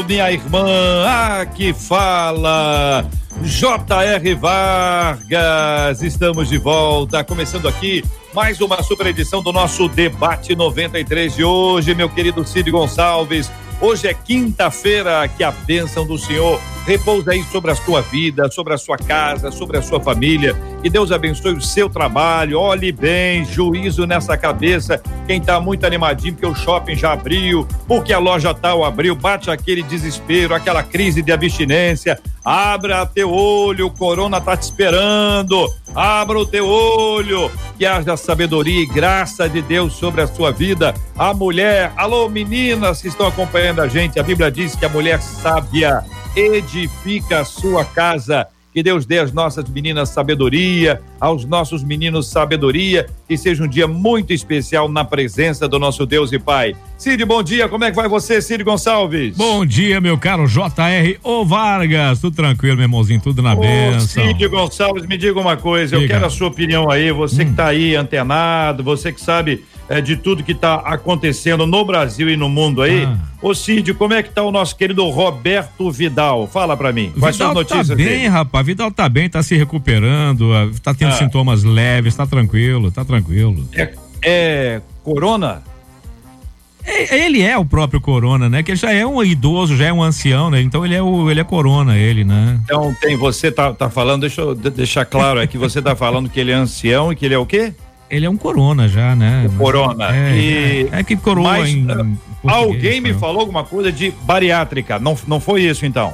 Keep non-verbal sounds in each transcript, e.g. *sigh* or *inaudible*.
minha irmã, aqui fala J.R. Vargas. Estamos de volta, começando aqui mais uma super edição do nosso Debate 93 de hoje, meu querido Cid Gonçalves. Hoje é quinta-feira, que a bênção do Senhor repousa aí sobre a sua vida, sobre a sua casa, sobre a sua família. Que Deus abençoe o seu trabalho. Olhe bem, juízo nessa cabeça. Quem está muito animadinho porque o shopping já abriu, porque a loja tal abriu, bate aquele desespero, aquela crise de abstinência. Abra teu olho, o corona tá te esperando. Abra o teu olho, que haja sabedoria e graça de Deus sobre a sua vida. A mulher, alô meninas que estão acompanhando a gente, a Bíblia diz que a mulher sábia edifica a sua casa que Deus dê às nossas meninas sabedoria, aos nossos meninos sabedoria, que seja um dia muito especial na presença do nosso Deus e Pai. Cid, bom dia, como é que vai você, Cid Gonçalves? Bom dia, meu caro JR O Vargas, tudo tranquilo, meu irmãozinho, tudo na Ô, bênção. Cid Gonçalves, me diga uma coisa, diga. eu quero a sua opinião aí, você hum. que tá aí antenado, você que sabe é, de tudo que está acontecendo no Brasil e no mundo aí. Ah. Ô Cid, como é que tá o nosso querido Roberto Vidal? Fala para mim. Quais Vidal são as notícias tá bem, dele? rapaz. Vidal tá bem, tá se recuperando, tá tendo ah. sintomas leves, tá tranquilo, tá tranquilo. É, é corona? É, ele é o próprio Corona, né? Que ele já é um idoso, já é um ancião, né? Então ele é o ele é Corona, ele, né? Então tem você tá, tá falando, deixa eu deixar claro é que você tá falando que ele é ancião e que ele é o quê? Ele é um corona já, né? Corona. É, e... é, é que coroa Mas, em, em Alguém me falou alguma coisa de bariátrica, não, não foi isso então?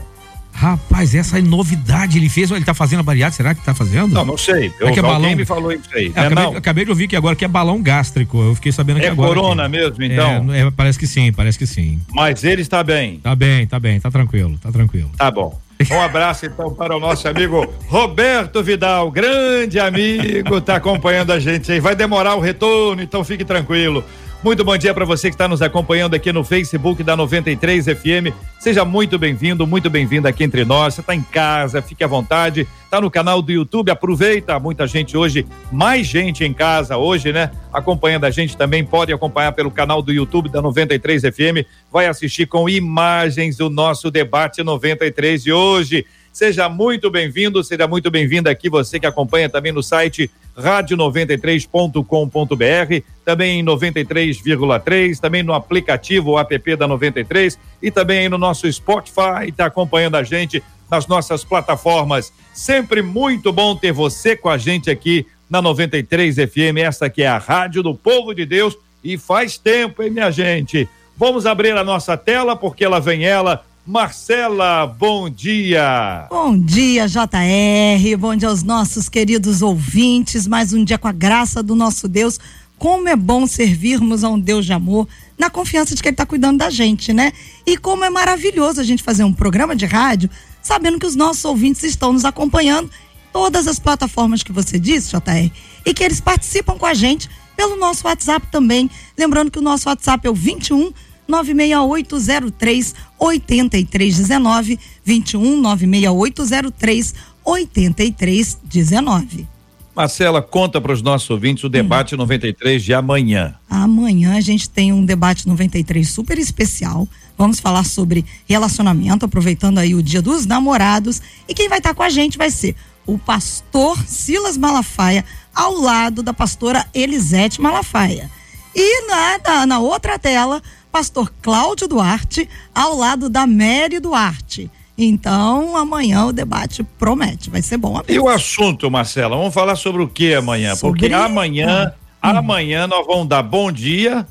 Rapaz, essa é novidade ele fez, ele tá fazendo a bariátrica, será que tá fazendo? Não, não sei. Eu, é que é balão... me falou isso aí. É, acabei, acabei, de ouvir que agora que é balão gástrico, eu fiquei sabendo que é agora. É corona aqui. mesmo, então? É, parece que sim, parece que sim. Mas ele está bem? Tá bem, tá bem, tá tranquilo, tá tranquilo. Tá bom. Um abraço então para o nosso amigo Roberto Vidal, grande amigo, tá acompanhando a gente aí. Vai demorar o retorno, então fique tranquilo. Muito bom dia para você que está nos acompanhando aqui no Facebook da 93 FM. Seja muito bem-vindo, muito bem-vinda aqui entre nós. Você está em casa, fique à vontade. Está no canal do YouTube, aproveita. Muita gente hoje, mais gente em casa hoje, né? Acompanhando a gente também pode acompanhar pelo canal do YouTube da 93 FM. Vai assistir com imagens o nosso debate 93 de hoje. Seja muito bem-vindo, seja muito bem-vinda aqui você que acompanha também no site rádio93.com.br, também em 93,3, também no aplicativo app da 93 e também no nosso Spotify, está acompanhando a gente nas nossas plataformas. Sempre muito bom ter você com a gente aqui na 93 FM, essa que é a Rádio do Povo de Deus e faz tempo, hein, minha gente? Vamos abrir a nossa tela porque ela vem ela Marcela, bom dia. Bom dia, JR. Bom dia aos nossos queridos ouvintes. Mais um dia com a graça do nosso Deus. Como é bom servirmos a um Deus de amor, na confiança de que Ele está cuidando da gente, né? E como é maravilhoso a gente fazer um programa de rádio, sabendo que os nossos ouvintes estão nos acompanhando todas as plataformas que você disse, JR, e que eles participam com a gente pelo nosso WhatsApp também. Lembrando que o nosso WhatsApp é o 21 96803 8319 21 96803 8319. Marcela, conta para os nossos ouvintes o debate hum. 93 de amanhã. Amanhã a gente tem um debate 93 super especial. Vamos falar sobre relacionamento, aproveitando aí o Dia dos Namorados. E quem vai estar com a gente vai ser o pastor Silas Malafaia, ao lado da pastora Elisete Malafaia. E na, na, na outra tela, pastor Cláudio Duarte, ao lado da Mary Duarte. Então, amanhã o debate promete, vai ser bom. E o assunto, Marcela? Vamos falar sobre o que amanhã? Sobre... Porque amanhã, ah, amanhã nós vamos dar bom dia.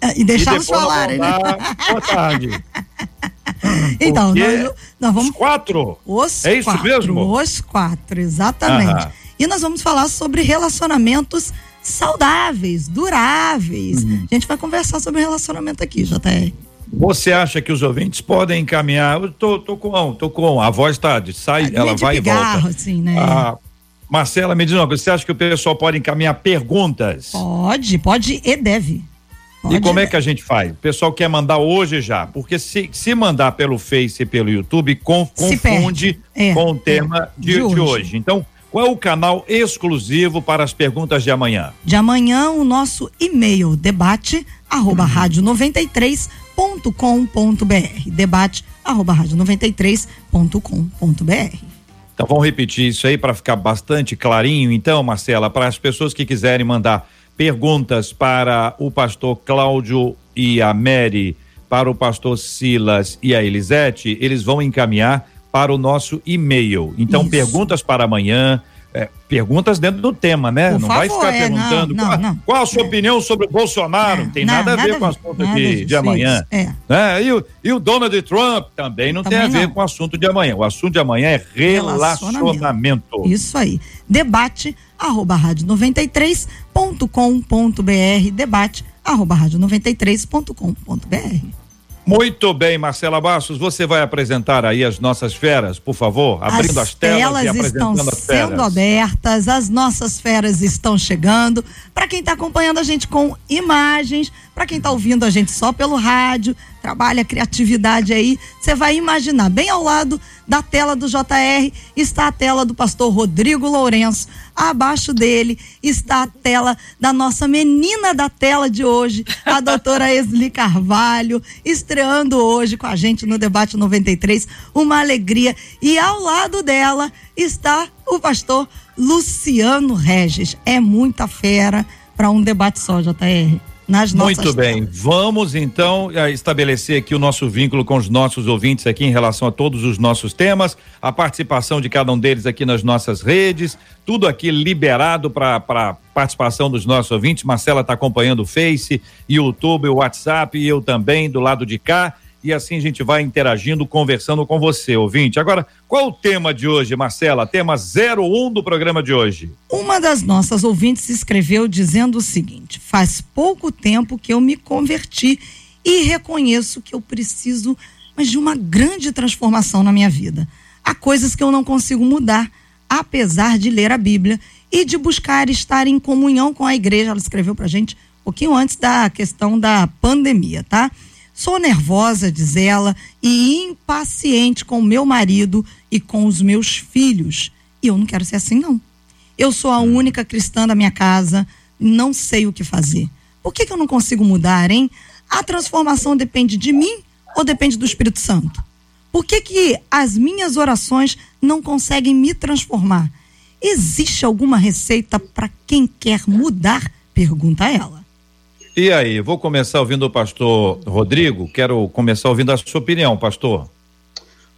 É, e deixá-los falarem, né? Boa tarde. *laughs* então, nós, nós, vamos. Os quatro? Os é isso quatro, mesmo? Os quatro, exatamente. Aham. E nós vamos falar sobre relacionamentos saudáveis, duráveis. Uhum. A gente vai conversar sobre relacionamento aqui, JR. Você acha que os ouvintes podem encaminhar? Eu tô, tô com, tô com, a voz tá, sai, É ela de vai pigarro, e volta. assim, né? Ah, Marcela, me diz uma coisa, você acha que o pessoal pode encaminhar perguntas? Pode, pode e deve. Pode E como e é que a gente faz? O pessoal quer mandar hoje já, porque se, se mandar pelo Face e pelo YouTube, com- confunde. É, com o tema é, de, de de hoje. hoje. Então, qual é o canal exclusivo para as perguntas de amanhã? De amanhã, o nosso e-mail, debate, arroba rádio 93.com.br. Debate, arroba rádio 93.com.br. Então vamos repetir isso aí para ficar bastante clarinho, então, Marcela, para as pessoas que quiserem mandar perguntas para o pastor Cláudio e a Mary, para o pastor Silas e a Elisete, eles vão encaminhar para o nosso e-mail. Então, Isso. perguntas para amanhã, é, perguntas dentro do tema, né? Por não vai favor, ficar é, perguntando não, qual, não, qual a sua É. opinião sobre o Bolsonaro, não tem Não, nada, a ver nada com o assunto nada de, disso, de amanhã. é. né? E, o, e o Donald Trump também não tem a Também ver com o assunto de amanhã. O assunto de amanhã é relacionamento. Isso aí. Debate, arroba rádio 93.com.br. Debate, arroba rádio 93.com.br. Muito bem, Marcela Bastos, você vai apresentar aí as nossas feras, por favor, abrindo as, telas, e estão apresentando as feras. sendo abertas, as nossas feras estão chegando. Para quem está acompanhando a gente com imagens, para quem está ouvindo a gente só pelo rádio, trabalha criatividade aí, você vai imaginar, bem ao lado da tela do JR está a tela do pastor Rodrigo Lourenço. Abaixo dele está a tela da nossa menina da tela de hoje, a *laughs* doutora Esli Carvalho, estreando hoje com a gente no Debate 93. Uma alegria. E ao lado dela está o pastor Luciano Regis. É muita fera para um debate só, JR. Nas nossas Muito bem, vamos então eh, estabelecer aqui o nosso vínculo com os nossos ouvintes aqui em relação a todos os nossos temas, a participação de cada um deles aqui nas nossas redes, tudo aqui liberado para participação dos nossos ouvintes. Marcela está acompanhando o Face, YouTube, o WhatsApp e eu também do lado de cá. E assim a gente vai interagindo, conversando com você, ouvinte. Agora, qual o tema de hoje, Marcela? Tema 01 do programa de hoje. Uma das nossas ouvintes escreveu dizendo o seguinte: faz pouco tempo que eu me converti e reconheço que eu preciso mas de uma grande transformação na minha vida. Há coisas que eu não consigo mudar, apesar de ler a Bíblia e de buscar estar em comunhão com a igreja. Ela escreveu pra gente um pouquinho antes da questão da pandemia, tá? Sou nervosa, diz ela, e impaciente com o meu marido e com os meus filhos. E eu não quero ser assim, não. Eu sou a única cristã da minha casa, não sei o que fazer. Por que, que eu não consigo mudar, hein? A transformação depende de mim ou depende do Espírito Santo? Por que, que as minhas orações não conseguem me transformar? Existe alguma receita para quem quer mudar? Pergunta ela. E aí, vou começar ouvindo o pastor Rodrigo. Quero começar ouvindo a sua opinião, pastor.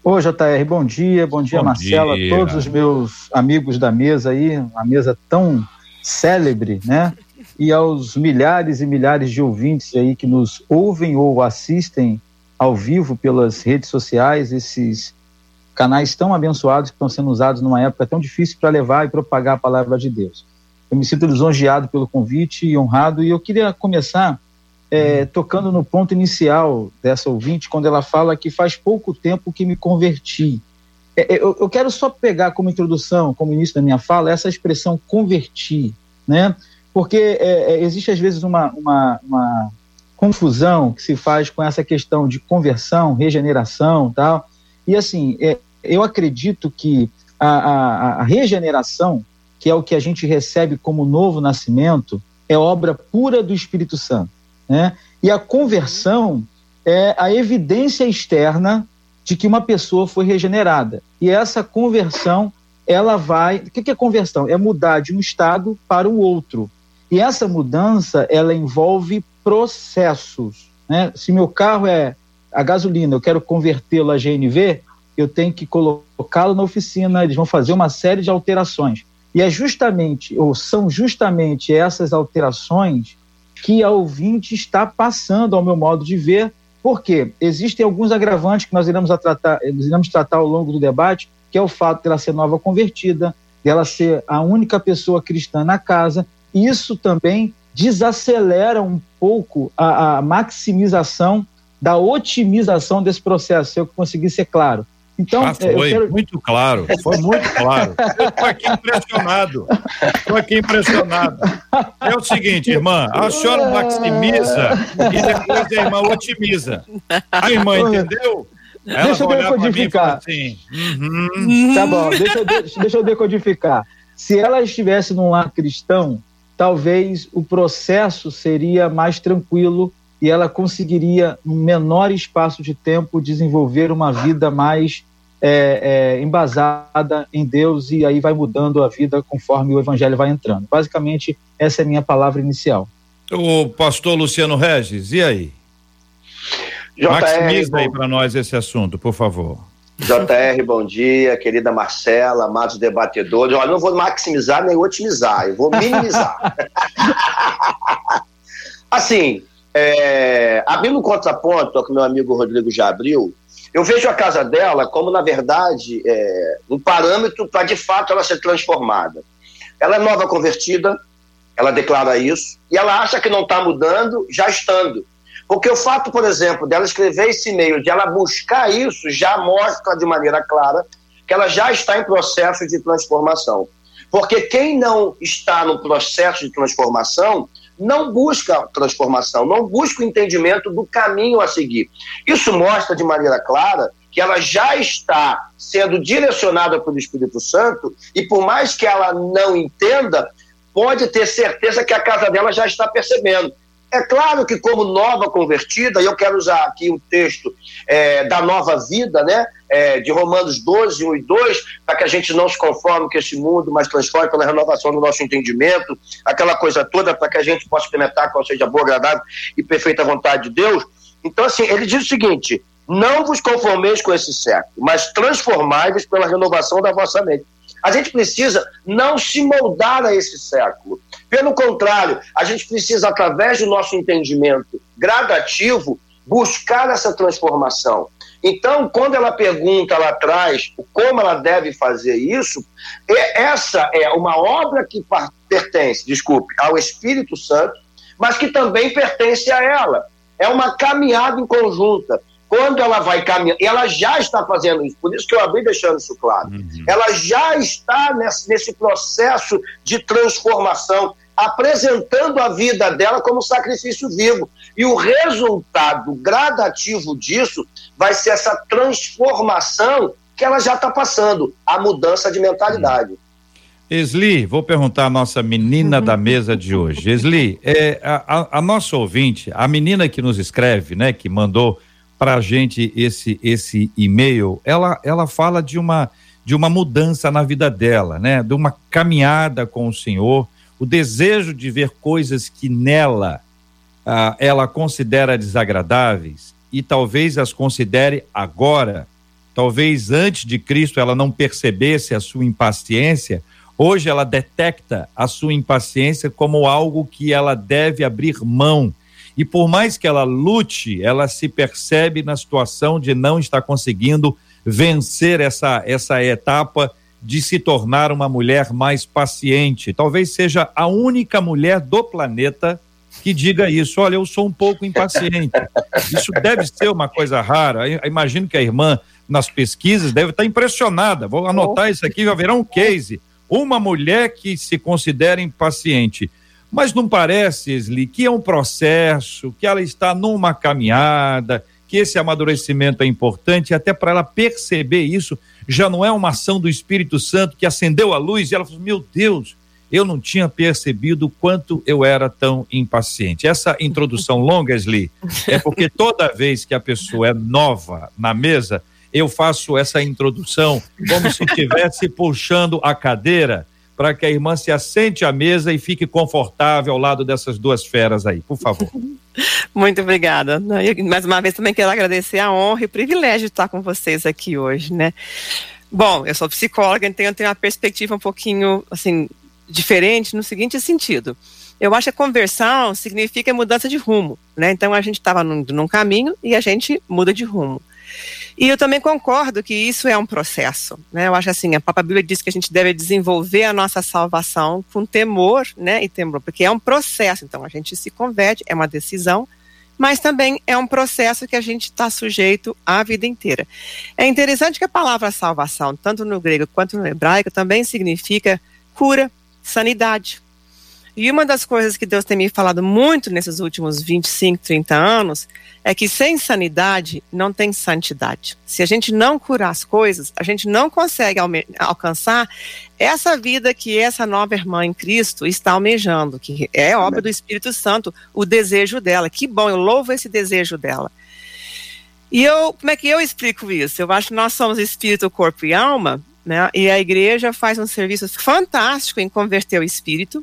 Ô, JR, bom dia, bom dia, Bom Marcela, dia. todos os meus amigos da mesa aí, uma mesa tão célebre, né? E aos milhares e milhares de ouvintes aí que nos ouvem ou assistem ao vivo pelas redes sociais, esses canais tão abençoados que estão sendo usados numa época tão difícil para levar e propagar a palavra de Deus. Eu me sinto lisonjeado pelo convite e honrado, e eu queria começar é, tocando no ponto inicial dessa ouvinte, quando ela fala que faz pouco tempo que me converti. É, eu, eu quero só pegar como introdução, como início da minha fala, essa expressão converti, né? Porque é, é, existe às vezes uma, uma, uma confusão que se faz com essa questão de conversão, regeneração tal. E assim, é, eu acredito que a, a, a regeneração, que é o que a gente recebe como novo nascimento, é obra pura do Espírito Santo. Né? E a conversão é a evidência externa de que uma pessoa foi regenerada. E essa conversão, ela vai. O que é conversão? É mudar de um estado para o outro. E essa mudança, ela envolve processos. Né? Se meu carro é a gasolina, eu quero convertê-lo a GNV, eu tenho que colocá-lo na oficina, eles vão fazer uma série de alterações. E é justamente, ou são justamente essas alterações que a ouvinte está passando ao meu modo de ver, porque existem alguns agravantes que nós iremos tratar, nós iremos tratar ao longo do debate, que é o fato dela ser nova convertida, dela ser a única pessoa cristã na casa, e isso também desacelera um pouco a, a maximização da otimização desse processo, se eu conseguir ser claro. Então, ah, foi quero... muito claro, foi muito claro. Eu estou aqui impressionado. Estou aqui impressionado. É o seguinte, irmã, a senhora maximiza e depois a irmã otimiza. A irmã entendeu? Ela deixa eu decodificar. Assim, uhum. Tá bom, deixa, eu, deixa eu decodificar. Se ela estivesse num lar cristão, talvez o processo seria mais tranquilo e ela conseguiria, em menor espaço de tempo, desenvolver uma vida mais é, é, embasada em Deus e aí vai mudando a vida conforme o evangelho vai entrando. Basicamente, essa é a minha palavra inicial. O pastor Luciano Regis, e aí? JR, Maximiza aí para nós esse assunto, por favor. JR, bom dia, querida Marcela, amados debatedores. Olha, não vou maximizar nem otimizar, eu vou minimizar. *laughs* assim, é, abrindo um contraponto ao que meu amigo Rodrigo já abriu, eu vejo a casa dela como, na verdade, é, um parâmetro para de fato ela ser transformada. Ela é nova convertida, ela declara isso, e ela acha que não está mudando, já estando. Porque o fato, por exemplo, dela escrever esse e-mail, de ela buscar isso, já mostra de maneira clara que ela já está em processo de transformação. Porque quem não está no processo de transformação não busca transformação, não busca o entendimento do caminho a seguir. Isso mostra de maneira clara que ela já está sendo direcionada pelo Espírito Santo e por mais que ela não entenda, pode ter certeza que a casa dela já está percebendo. É claro que, como nova convertida, e eu quero usar aqui o texto é, da nova vida, né, é, de Romanos 12, 1 e 2, para que a gente não se conforme com esse mundo, mas transforme pela renovação do nosso entendimento, aquela coisa toda, para que a gente possa experimentar qual seja a boa, agradável e perfeita vontade de Deus. Então, assim, ele diz o seguinte: não vos conformeis com esse século, mas transformai-vos pela renovação da vossa mente. A gente precisa não se moldar a esse século. Pelo contrário, a gente precisa, através do nosso entendimento gradativo, buscar essa transformação. Então, quando ela pergunta lá atrás como ela deve fazer isso, essa é uma obra que pertence, desculpe, ao Espírito Santo, mas que também pertence a ela. É uma caminhada em conjunta quando ela vai caminhar, ela já está fazendo isso, por isso que eu abri deixando isso claro. Uhum. Ela já está nesse, nesse processo de transformação, apresentando a vida dela como sacrifício vivo. E o resultado gradativo disso vai ser essa transformação que ela já está passando, a mudança de mentalidade. Esli, vou perguntar à nossa menina da mesa de hoje. Esli, é, a, a, a nossa ouvinte, a menina que nos escreve, né, que mandou para a gente esse esse e-mail, ela ela fala de uma de uma mudança na vida dela, né? De uma caminhada com o Senhor, o desejo de ver coisas que nela ah, ela considera desagradáveis e talvez as considere agora, talvez antes de Cristo ela não percebesse a sua impaciência, hoje ela detecta a sua impaciência como algo que ela deve abrir mão. E por mais que ela lute, ela se percebe na situação de não estar conseguindo vencer essa, essa etapa de se tornar uma mulher mais paciente. Talvez seja a única mulher do planeta que diga isso. Olha, eu sou um pouco impaciente. *laughs* Isso deve ser uma coisa rara. Eu imagino que a irmã, nas pesquisas, deve estar impressionada. Vou anotar isso aqui, vai virar um case. Uma mulher que se considera impaciente. Mas não parece, Esli, que é um processo, que ela está numa caminhada, que esse amadurecimento é importante, até para ela perceber isso, já não é uma ação do Espírito Santo que acendeu a luz e ela falou: Meu Deus, eu não tinha percebido o quanto eu era tão impaciente. Essa introdução *laughs* longa, Esli, é porque toda vez que a pessoa é nova na mesa, eu faço essa introdução como se estivesse puxando a cadeira para que a irmã se assente à mesa e fique confortável ao lado dessas duas feras aí, por favor. *laughs* Muito obrigada. mais uma vez também quero agradecer a honra e o privilégio de estar com vocês aqui hoje, né? Bom, eu sou psicóloga, então eu tenho uma perspectiva um pouquinho, assim, diferente no seguinte sentido. Eu acho que conversão significa mudança de rumo, né? Então a gente estava num, num caminho e a gente muda de rumo. E eu também concordo que isso é um processo, né? Eu acho assim, a própria Bíblia diz que a gente deve desenvolver a nossa salvação com temor, né, e temor, porque é um processo. Então a gente se converte, é uma decisão, mas também é um processo que a gente está sujeito a vida inteira. É interessante que a palavra salvação, tanto no grego quanto no hebraico, também significa cura, sanidade. E uma das coisas que Deus tem me falado muito nesses últimos 25, 30 anos é que sem sanidade não tem santidade. Se a gente não curar as coisas, a gente não consegue alcançar essa vida que essa nova irmã em Cristo está almejando, que é obra do Espírito Santo, o desejo dela. Que bom, eu louvo esse desejo dela. E eu, como é que eu explico isso? Eu acho que nós somos espírito, corpo e alma, né? E a igreja faz um serviço fantástico em converter o espírito,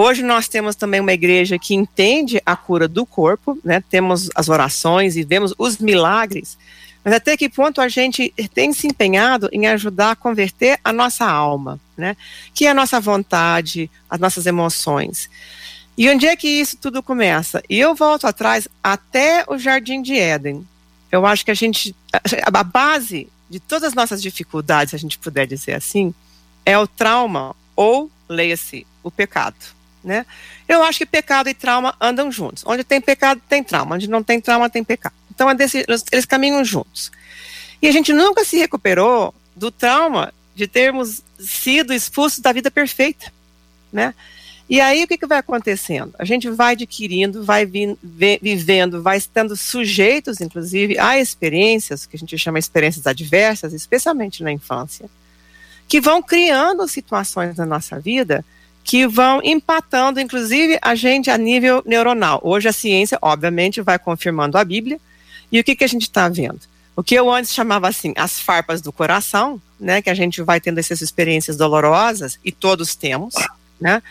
Hoje nós temos também uma igreja que entende a cura do corpo, né? Temos as orações e vemos os milagres, mas até que ponto a gente tem se empenhado em ajudar a converter a nossa alma, né? Que é a nossa vontade, as nossas emoções. E onde é que isso tudo começa? E eu volto atrás até o Jardim de Éden. Eu acho que a gente, a base de todas as nossas dificuldades, se a gente puder dizer assim, é o trauma ou, leia-se, o pecado né? Eu acho que pecado e trauma andam juntos. Onde tem pecado, tem trauma. Onde não tem trauma, tem pecado. Então, é desse, eles caminham juntos. E a gente nunca se recuperou do trauma de termos sido expulsos da vida perfeita, né? E aí, o que, que vai acontecendo? A gente vai adquirindo, vai vi, vi, vivendo, vai estando sujeitos, inclusive, a experiências, que a gente chama experiências adversas, especialmente na infância, que vão criando situações na nossa vida que vão empatando, inclusive, a gente a nível neuronal. Hoje a ciência, obviamente, vai confirmando a Bíblia. E o que, que a gente está vendo? O que eu antes chamava assim, as farpas do coração, né, que a gente vai tendo essas experiências dolorosas, e todos temos, né?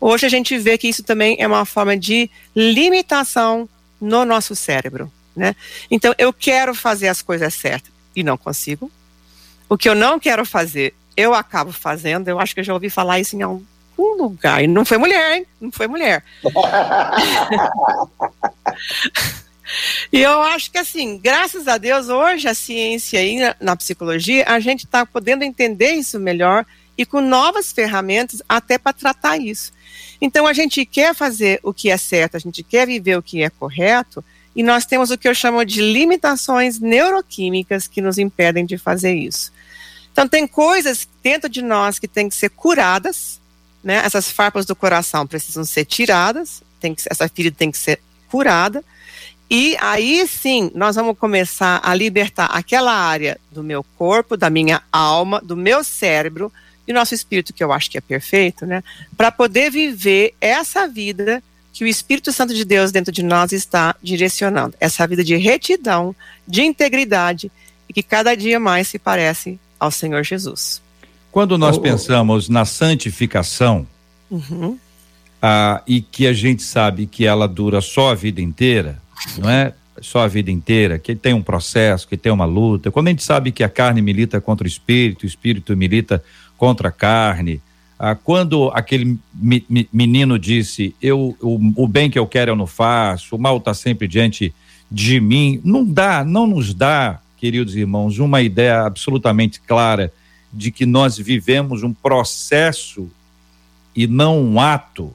Hoje a gente vê que isso também é uma forma de limitação no nosso cérebro, né? Então, eu quero fazer as coisas certas e não consigo. O que eu não quero fazer, eu acabo fazendo. Eu acho que eu já ouvi falar isso em um lugar. E não foi mulher, hein? Não foi mulher. *laughs* e eu acho que, assim, graças a Deus, hoje a ciência aí na, na psicologia, a gente está podendo entender isso melhor e com novas ferramentas até para tratar isso. Então, a gente quer fazer o que é certo, a gente quer viver o que é correto, e nós temos o que eu chamo de limitações neuroquímicas que nos impedem de fazer isso. Então, tem coisas dentro de nós que têm que ser curadas, né? Essas farpas do coração precisam ser tiradas, tem que, essa ferida tem que ser curada. E aí sim, nós vamos começar a libertar aquela área do meu corpo, da minha alma, do meu cérebro e nosso espírito, que eu acho que é perfeito, né? Para poder viver essa vida que o Espírito Santo de Deus dentro de nós está direcionando. Essa vida de retidão, de integridade e que cada dia mais se parece ao Senhor Jesus. Quando nós oh, pensamos na santificação, uhum. ah, e que a gente sabe que ela dura só a vida inteira, não é? Só a vida inteira, que tem um processo, que tem uma luta. Quando a gente sabe que a carne milita contra o espírito, o espírito milita contra a carne. Ah, quando aquele mi, mi, menino disse: eu, o, o bem que eu quero eu não faço, o mal está sempre diante de mim, não dá, não nos dá, queridos irmãos, uma ideia absolutamente clara de que nós vivemos um processo e não um ato.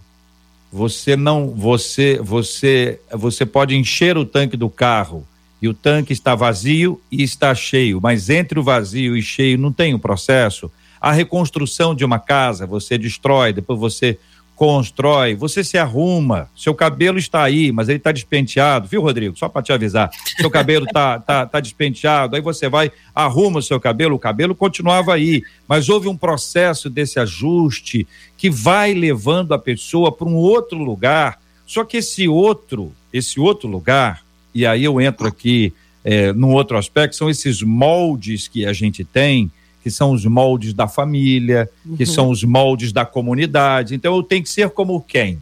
Você não, você, você, você pode encher o tanque do carro e o tanque está vazio e está cheio, mas entre o vazio e cheio não tem um processo. A reconstrução de uma casa, você destrói, depois você constrói, você se arruma, seu cabelo está aí, mas ele está despenteado, viu, Rodrigo? Só para te avisar, seu cabelo tá, tá, tá despenteado, aí você vai, arruma o seu cabelo, o cabelo continuava aí, mas houve um processo desse ajuste que vai levando a pessoa para um outro lugar, só que esse outro, esse outro lugar, e aí eu entro aqui é, num outro aspecto, são esses moldes que a gente tem, que são os moldes da família, uhum. que são os moldes da comunidade. Então eu tenho que ser como quem?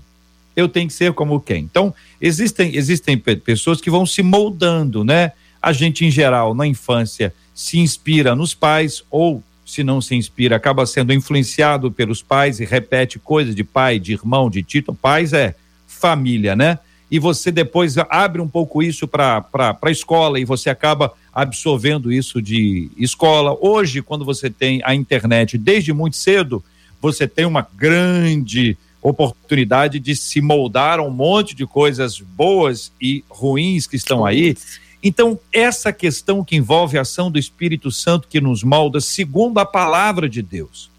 Eu tenho que ser como quem? Então existem existem pessoas que vão se moldando, né? A gente em geral na infância se inspira nos pais ou se não se inspira acaba sendo influenciado pelos pais e repete coisas de pai, de irmão, de tito. Pais é família, né? E você depois abre um pouco isso para a escola e você acaba absorvendo isso de escola. Hoje, quando você tem a internet desde muito cedo, você tem uma grande oportunidade de se moldar um monte de coisas boas e ruins que estão aí. Então, essa questão que envolve a ação do Espírito Santo que nos molda segundo a palavra de Deus.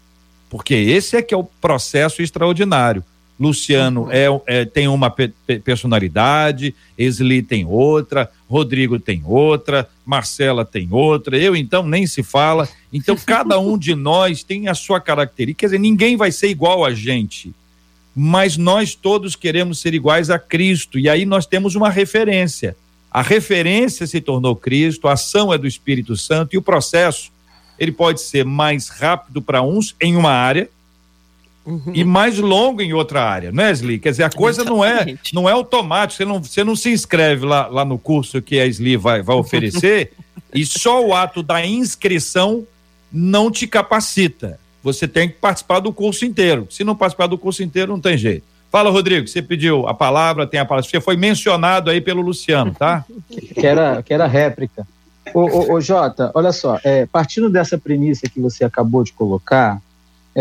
Porque esse é que é o processo extraordinário. Luciano é, é, tem uma pe personalidade, Esli tem outra, Rodrigo tem outra, Marcela tem outra, eu então nem se fala. Então *laughs* cada um de nós tem a sua característica. Quer dizer, ninguém vai ser igual a gente, mas nós todos queremos ser iguais a Cristo. E aí nós temos uma referência. A referência se tornou Cristo, a ação é do Espírito Santo e o processo ele pode ser mais rápido para uns em uma área uhum. e mais longo em outra área, né, Sli? Quer dizer, a coisa não é não é automático, você não, você não se inscreve lá, lá no curso que a Sli vai, vai oferecer *laughs* e só o ato da inscrição não te capacita. Você tem que participar do curso inteiro. Se não participar do curso inteiro, não tem jeito. Fala, Rodrigo, você pediu a palavra, tem a palavra. Você foi mencionado aí pelo Luciano, tá? *laughs* Que era, que era réplica. Ô, ô, ô, Jota, olha só, é, partindo dessa premissa que você acabou de colocar,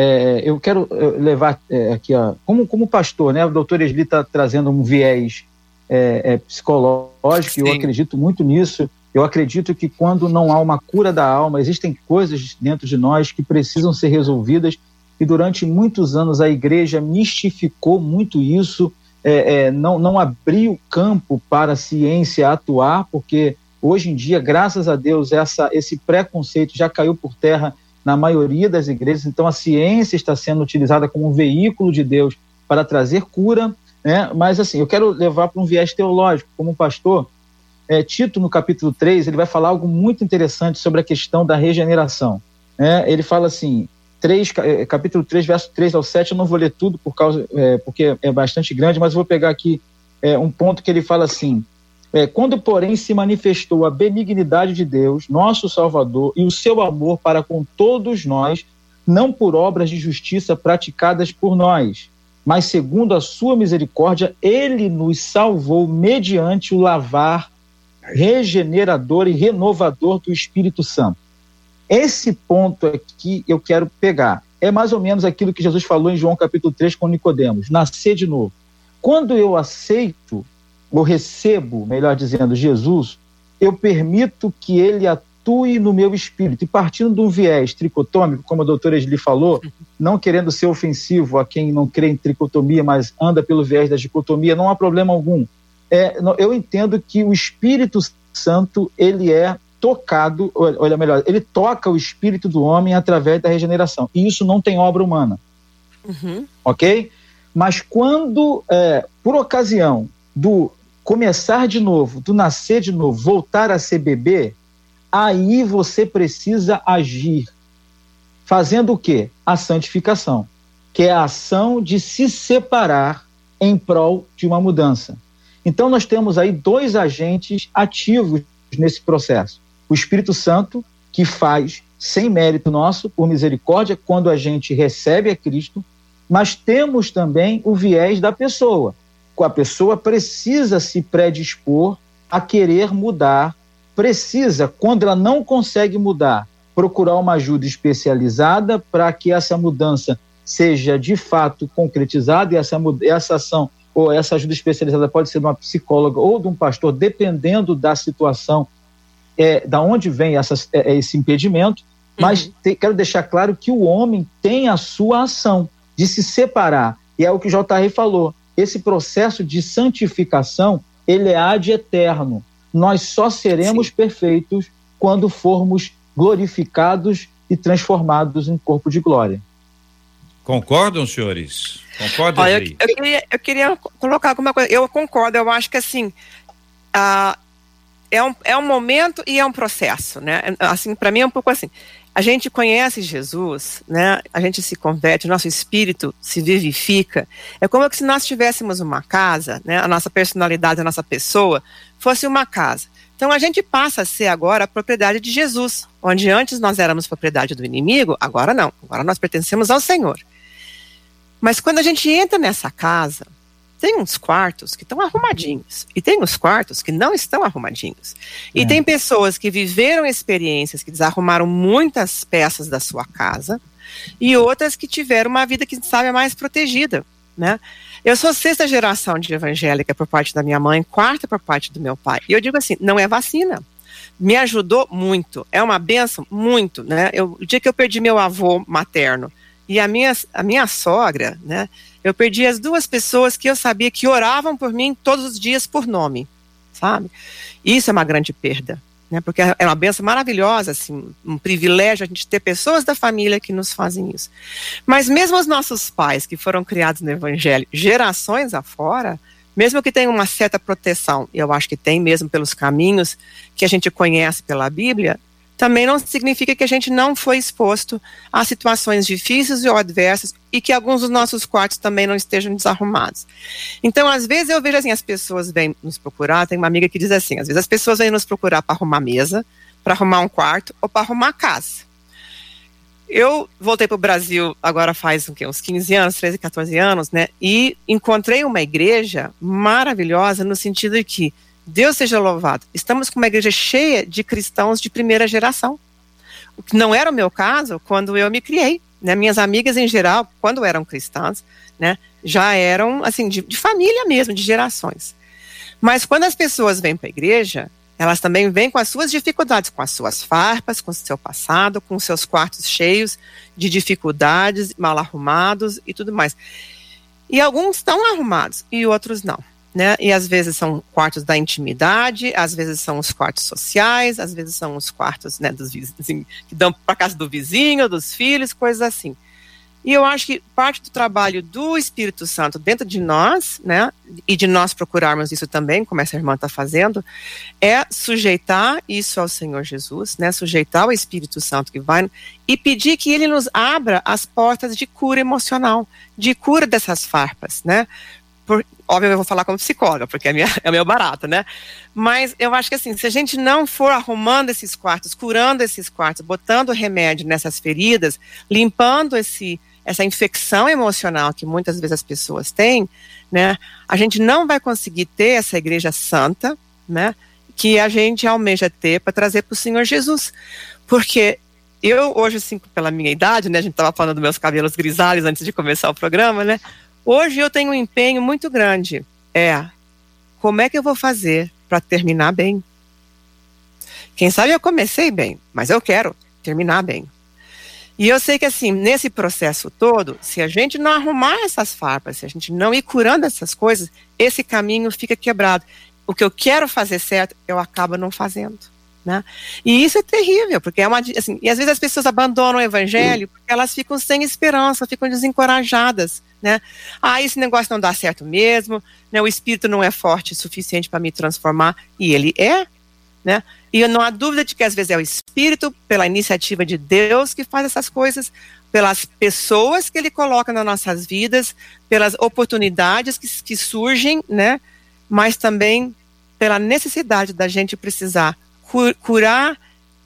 é, eu quero levar é, aqui, ó, como, como pastor, né? O doutor Esli está trazendo um viés é, é, psicológico, Sim. eu acredito muito nisso. Eu acredito que quando não há uma cura da alma, existem coisas dentro de nós que precisam ser resolvidas, e durante muitos anos a igreja mistificou muito isso, é, é, não, não abriu campo para a ciência atuar, porque hoje em dia, graças a Deus, essa, esse preconceito já caiu por terra na maioria das igrejas, então a ciência está sendo utilizada como um veículo de Deus para trazer cura, né? mas assim, eu quero levar para um viés teológico, como pastor, é, Tito, no capítulo 3, ele vai falar algo muito interessante sobre a questão da regeneração. Né? Ele fala assim, 3, é, capítulo 3, verso 3 ao 7, eu não vou ler tudo por causa, é, porque é bastante grande, mas vou pegar aqui é, um ponto que ele fala assim, é, quando, porém, se manifestou a benignidade de Deus, nosso Salvador, e o seu amor para com todos nós, não por obras de justiça praticadas por nós, mas segundo a sua misericórdia, ele nos salvou mediante o lavar regenerador e renovador do Espírito Santo. Esse ponto aqui eu quero pegar. É mais ou menos aquilo que Jesus falou em João capítulo 3 com Nicodemos, nascer de novo. Quando eu aceito ou recebo, melhor dizendo, Jesus, eu permito que ele atue no meu espírito. E partindo de um viés tricotômico, como a doutora Esli falou, *laughs* não querendo ser ofensivo a quem não crê em tricotomia, mas anda pelo viés da dicotomia, não há problema algum é, eu entendo que o Espírito Santo ele é tocado, olha melhor, ele toca o espírito do homem através da regeneração. E isso não tem obra humana. Uhum. Ok? Mas quando, é, por ocasião do começar de novo, do nascer de novo, voltar a ser bebê, aí você precisa agir. Fazendo o quê? A santificação, que é a ação de se separar em prol de uma mudança. Então, nós temos aí dois agentes ativos nesse processo: o Espírito Santo, que faz sem mérito nosso, por misericórdia, quando a gente recebe a Cristo, mas temos também o viés da pessoa. A pessoa precisa se predispor a querer mudar, precisa, quando ela não consegue mudar, procurar uma ajuda especializada para que essa mudança seja de fato concretizada e essa, essa ação ou essa ajuda especializada pode ser de uma psicóloga ou de um pastor, dependendo da situação, é, da onde vem essa, é, esse impedimento. Mas uhum. te, quero deixar claro que o homem tem a sua ação de se separar. E é o que o JR falou. Esse processo de santificação, ele é ad eterno. Nós só seremos Sim. perfeitos quando formos glorificados e transformados em corpo de glória. Concordam, senhores? Concordam? Olha, eu, eu, queria, eu queria colocar alguma coisa. Eu concordo, eu acho que assim. Uh, é um, é um momento e é um processo, né? Assim, para mim é um pouco assim. A gente conhece Jesus, né? A gente se converte, nosso espírito se vivifica. É como se nós tivéssemos uma casa, né? A nossa personalidade, a nossa pessoa fosse uma casa. Então a gente passa a ser agora a propriedade de Jesus, onde antes nós éramos propriedade do inimigo, agora não. Agora nós pertencemos ao Senhor. Mas quando a gente entra nessa casa, tem uns quartos que estão arrumadinhos e tem uns quartos que não estão arrumadinhos. E é. tem pessoas que viveram experiências que desarrumaram muitas peças da sua casa e outras que tiveram uma vida que sabe mais protegida, né? Eu sou sexta geração de evangélica por parte da minha mãe, quarta por parte do meu pai. E eu digo assim, não é vacina. Me ajudou muito. É uma benção? Muito, né? Eu, o dia que eu perdi meu avô materno e a minha, a minha sogra, né? Eu perdi as duas pessoas que eu sabia que oravam por mim todos os dias por nome, sabe? Isso é uma grande perda né? Porque é uma benção maravilhosa, assim, um privilégio a gente ter pessoas da família que nos fazem isso. Mas mesmo os nossos pais, que foram criados no Evangelho, gerações afora, mesmo que tenham uma certa proteção, eu acho que tem mesmo pelos caminhos que a gente conhece pela Bíblia, também não significa que a gente não foi exposto a situações difíceis ou adversas e que alguns dos nossos quartos também não estejam desarrumados. Então, às vezes eu vejo assim, as pessoas vêm nos procurar, tem uma amiga que diz assim, às vezes as pessoas vêm nos procurar para arrumar mesa, para arrumar um quarto ou para arrumar casa. Eu voltei para o Brasil agora faz uns 15 anos, 13, 14 anos, né? E encontrei uma igreja maravilhosa no sentido de que Deus seja louvado. Estamos com uma igreja cheia de cristãos de primeira geração. O que não era o meu caso quando eu me criei. Né? Minhas amigas, em geral, quando eram cristãs, né, já eram assim de, de família mesmo, de gerações. Mas quando as pessoas vêm para a igreja, elas também vêm com as suas dificuldades, com as suas farpas, com o seu passado, com os seus quartos cheios de dificuldades, mal arrumados e tudo mais. E alguns estão arrumados e outros não né? E às vezes são quartos da intimidade, às vezes são os quartos sociais, às vezes são os quartos, né, dos assim, que dão para casa do vizinho, dos filhos, coisas assim. E eu acho que parte do trabalho do Espírito Santo dentro de nós, né, e de nós procurarmos isso também, como essa irmã está fazendo, é sujeitar isso ao Senhor Jesus, né, sujeitar o Espírito Santo que vai e pedir que ele nos abra as portas de cura emocional, de cura dessas farpas, né, por, óbvio, eu vou falar como psicóloga, porque é, minha, *laughs* é o meu barato, né? Mas eu acho que assim, se a gente não for arrumando esses quartos, curando esses quartos, botando remédio nessas feridas, limpando esse, essa infecção emocional que muitas vezes as pessoas têm, né? A gente não vai conseguir ter essa igreja santa, né? Que a gente almeja ter para trazer para o Senhor Jesus. Porque eu, hoje, assim, pela minha idade, né? A gente estava falando dos meus cabelos grisalhos antes de começar o programa, né? Hoje eu tenho um empenho muito grande. É como é que eu vou fazer para terminar bem? Quem sabe eu comecei bem, mas eu quero terminar bem. E eu sei que assim, nesse processo todo, se a gente não arrumar essas farpas, se a gente não ir curando essas coisas, esse caminho fica quebrado. O que eu quero fazer certo, eu acabo não fazendo. Né? E isso é terrível, porque é uma. Assim, e às vezes as pessoas abandonam o evangelho porque elas ficam sem esperança, ficam desencorajadas. Né? Ah, esse negócio não dá certo mesmo, né? o espírito não é forte o suficiente para me transformar, e ele é. Né? E não há dúvida de que às vezes é o espírito, pela iniciativa de Deus, que faz essas coisas, pelas pessoas que ele coloca nas nossas vidas, pelas oportunidades que, que surgem, né? mas também pela necessidade da gente precisar curar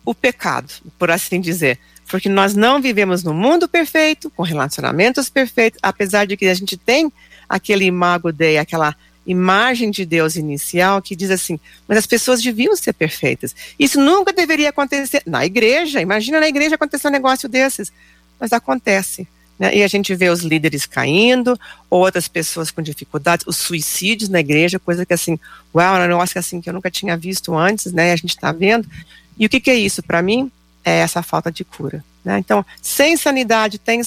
o pecado, por assim dizer. Porque nós não vivemos no mundo perfeito, com relacionamentos perfeitos, apesar de que a gente tem aquele imago Dei, aquela imagem de Deus inicial que diz assim, mas as pessoas deviam ser perfeitas. Isso nunca deveria acontecer na igreja. Imagina na igreja acontecer um negócio desses. Mas acontece. Né? E a gente vê os líderes caindo, outras pessoas com dificuldades, os suicídios na igreja, coisa que assim, uau, um negócio assim que eu nunca tinha visto antes, né? A gente está vendo. E o que, que é isso? Para mim, é essa falta de cura. Né? Então, sem sanidade tem,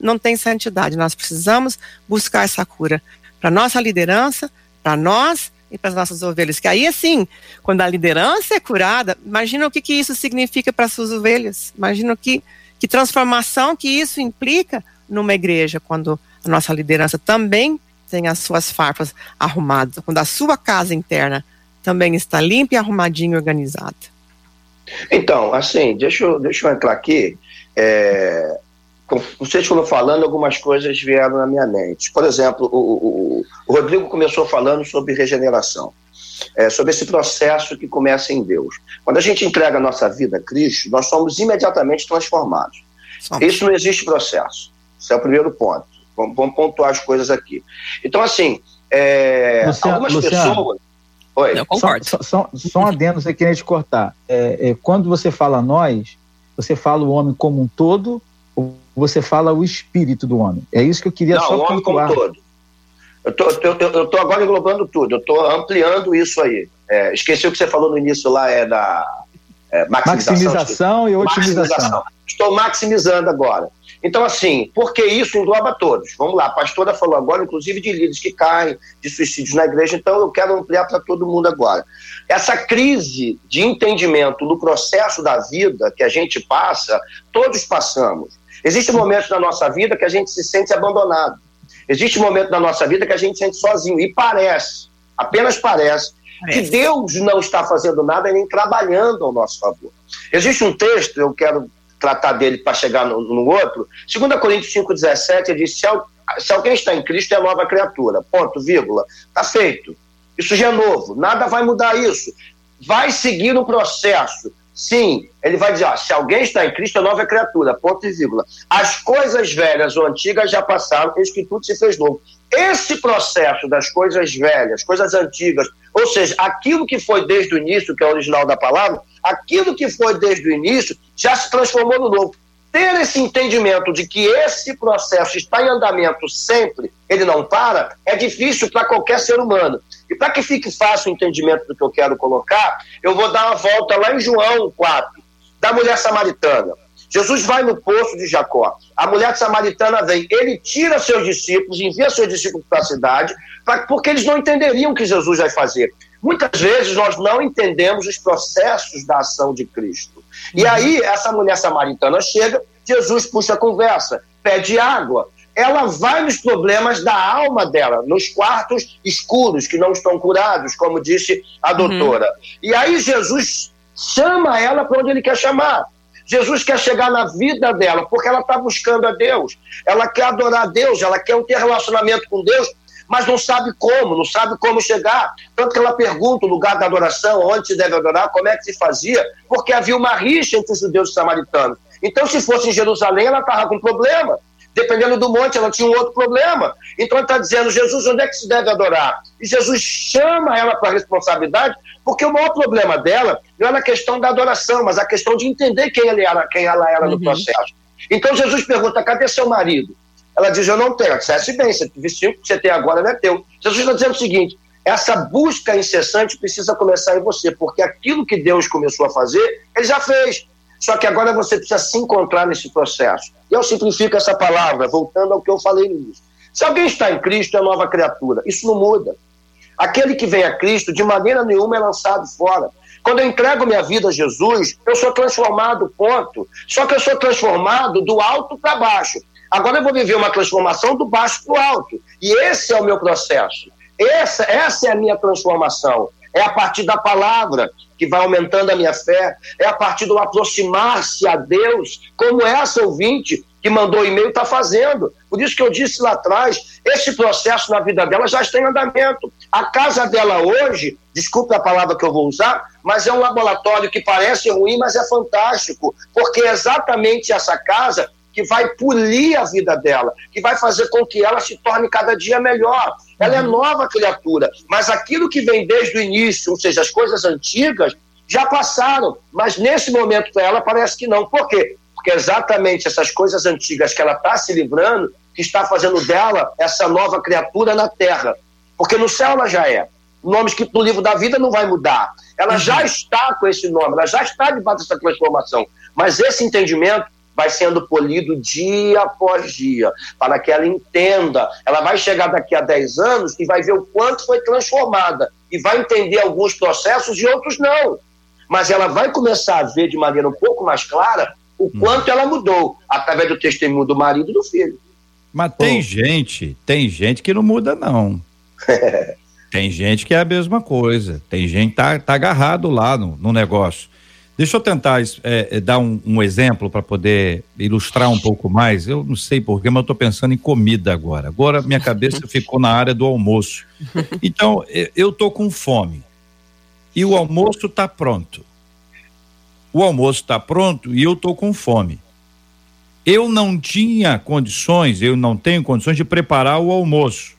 não tem santidade. Nós precisamos buscar essa cura para nossa liderança, para nós e para as nossas ovelhas. Que aí, assim, quando a liderança é curada, imagina o que, que isso significa para as suas ovelhas. Imagina o que que transformação que isso implica numa igreja, quando a nossa liderança também tem as suas farpas arrumadas, quando a sua casa interna também está limpa e arrumadinha e organizada. Então, assim, deixa eu, deixa eu entrar aqui. É, vocês foram falando, algumas coisas vieram na minha mente. Por exemplo, o, o, o Rodrigo começou falando sobre regeneração é, sobre esse processo que começa em Deus. Quando a gente entrega a nossa vida a Cristo, nós somos imediatamente transformados. Somos. Isso não existe processo. Esse é o primeiro ponto. Vamos, vamos pontuar as coisas aqui. Então, assim, é, Luciano, algumas Luciano, pessoas. Oi. Eu concordo. Só, só, só um adendo, você queria te cortar. É, é, quando você fala nós, você fala o homem como um todo ou você fala o espírito do homem? É isso que eu queria não, só o homem pontuar. como um todo. Eu tô, eu, eu tô agora englobando tudo, eu tô ampliando isso aí. É, esqueci o que você falou no início lá, é da é, maximização, maximização e otimização. Maximização. Estou maximizando agora. Então, assim, porque isso engloba todos. Vamos lá, a pastora falou agora, inclusive, de líderes que caem, de suicídios na igreja, então eu quero ampliar para todo mundo agora. Essa crise de entendimento no processo da vida que a gente passa, todos passamos. Existem momentos na nossa vida que a gente se sente abandonado. Existe momento na nossa vida que a gente se sente sozinho. E parece, apenas parece, parece, que Deus não está fazendo nada nem trabalhando ao nosso favor. Existe um texto, eu quero tratar dele para chegar no, no, outro. 2 Coríntios 5,17 ele diz: se, se alguém está em Cristo, é nova criatura. Ponto, vírgula. Está feito. Isso já é novo. Nada vai mudar isso. Vai seguir o processo. Sim, ele vai dizer: ó, se alguém está em Cristo, é nova criatura. Ponto e vírgula. As coisas velhas ou antigas já passaram, eis que tudo se fez novo. Esse processo das coisas velhas, coisas antigas, ou seja, aquilo que foi desde o início, que é o original da palavra, aquilo que foi desde o início já se transformou no novo. Ter esse entendimento de que esse processo está em andamento sempre, ele não para, é difícil para qualquer ser humano. E para que fique fácil o entendimento do que eu quero colocar, eu vou dar uma volta lá em João 4, da mulher samaritana. Jesus vai no poço de Jacó. A mulher samaritana vem, ele tira seus discípulos, envia seus discípulos para a cidade, pra, porque eles não entenderiam o que Jesus vai fazer. Muitas vezes nós não entendemos os processos da ação de Cristo. E uhum. aí, essa mulher samaritana chega, Jesus puxa a conversa, pede água. Ela vai nos problemas da alma dela, nos quartos escuros que não estão curados, como disse a uhum. doutora. Uhum. E aí, Jesus chama ela para onde ele quer chamar. Jesus quer chegar na vida dela, porque ela está buscando a Deus. Ela quer adorar a Deus, ela quer ter relacionamento com Deus, mas não sabe como, não sabe como chegar. Tanto que ela pergunta o lugar da adoração, onde se deve adorar, como é que se fazia, porque havia uma rixa entre os judeus e os samaritanos. Então, se fosse em Jerusalém, ela estava com problema. Dependendo do monte, ela tinha um outro problema. Então, ele está dizendo, Jesus, onde é que se deve adorar? E Jesus chama ela para a responsabilidade, porque o maior problema dela não era a questão da adoração, mas a questão de entender quem, ele era, quem ela era uhum. no processo. Então, Jesus pergunta, cadê seu marido? Ela diz: Eu não tenho. Dissesse bem, esse vestido que você tem agora não é teu. Jesus está dizendo o seguinte: essa busca incessante precisa começar em você, porque aquilo que Deus começou a fazer, ele já fez. Só que agora você precisa se encontrar nesse processo. E eu simplifico essa palavra, voltando ao que eu falei no início. Se alguém está em Cristo, é nova criatura. Isso não muda. Aquele que vem a Cristo, de maneira nenhuma é lançado fora. Quando eu entrego minha vida a Jesus, eu sou transformado, ponto. Só que eu sou transformado do alto para baixo. Agora eu vou viver uma transformação do baixo para o alto. E esse é o meu processo. Essa, essa é a minha transformação. É a partir da palavra que vai aumentando a minha fé. É a partir do aproximar-se a Deus, como essa ouvinte que mandou e-mail está fazendo. Por isso que eu disse lá atrás, esse processo na vida dela já está em andamento. A casa dela hoje, desculpe a palavra que eu vou usar, mas é um laboratório que parece ruim, mas é fantástico, porque é exatamente essa casa que vai polir a vida dela, que vai fazer com que ela se torne cada dia melhor. Ela é uhum. nova criatura, mas aquilo que vem desde o início, ou seja, as coisas antigas, já passaram, mas nesse momento para ela parece que não. Por quê? Porque exatamente essas coisas antigas que ela está se livrando, que está fazendo dela essa nova criatura na terra. Porque no céu ela já é. O nome escrito no livro da vida não vai mudar. Ela uhum. já está com esse nome, ela já está debaixo dessa transformação. Mas esse entendimento vai sendo polido dia após dia, para que ela entenda. Ela vai chegar daqui a 10 anos e vai ver o quanto foi transformada, e vai entender alguns processos e outros não. Mas ela vai começar a ver de maneira um pouco mais clara o hum. quanto ela mudou, através do testemunho do marido e do filho. Mas tem gente, tem gente que não muda, não. *laughs* tem gente que é a mesma coisa. Tem gente que tá, tá agarrado lá no, no negócio. Deixa eu tentar é, é, dar um, um exemplo para poder ilustrar um pouco mais. Eu não sei porquê, mas eu estou pensando em comida agora. Agora minha cabeça *laughs* ficou na área do almoço. Então, eu estou com fome. E o almoço está pronto. O almoço está pronto e eu estou com fome. Eu não tinha condições, eu não tenho condições de preparar o almoço.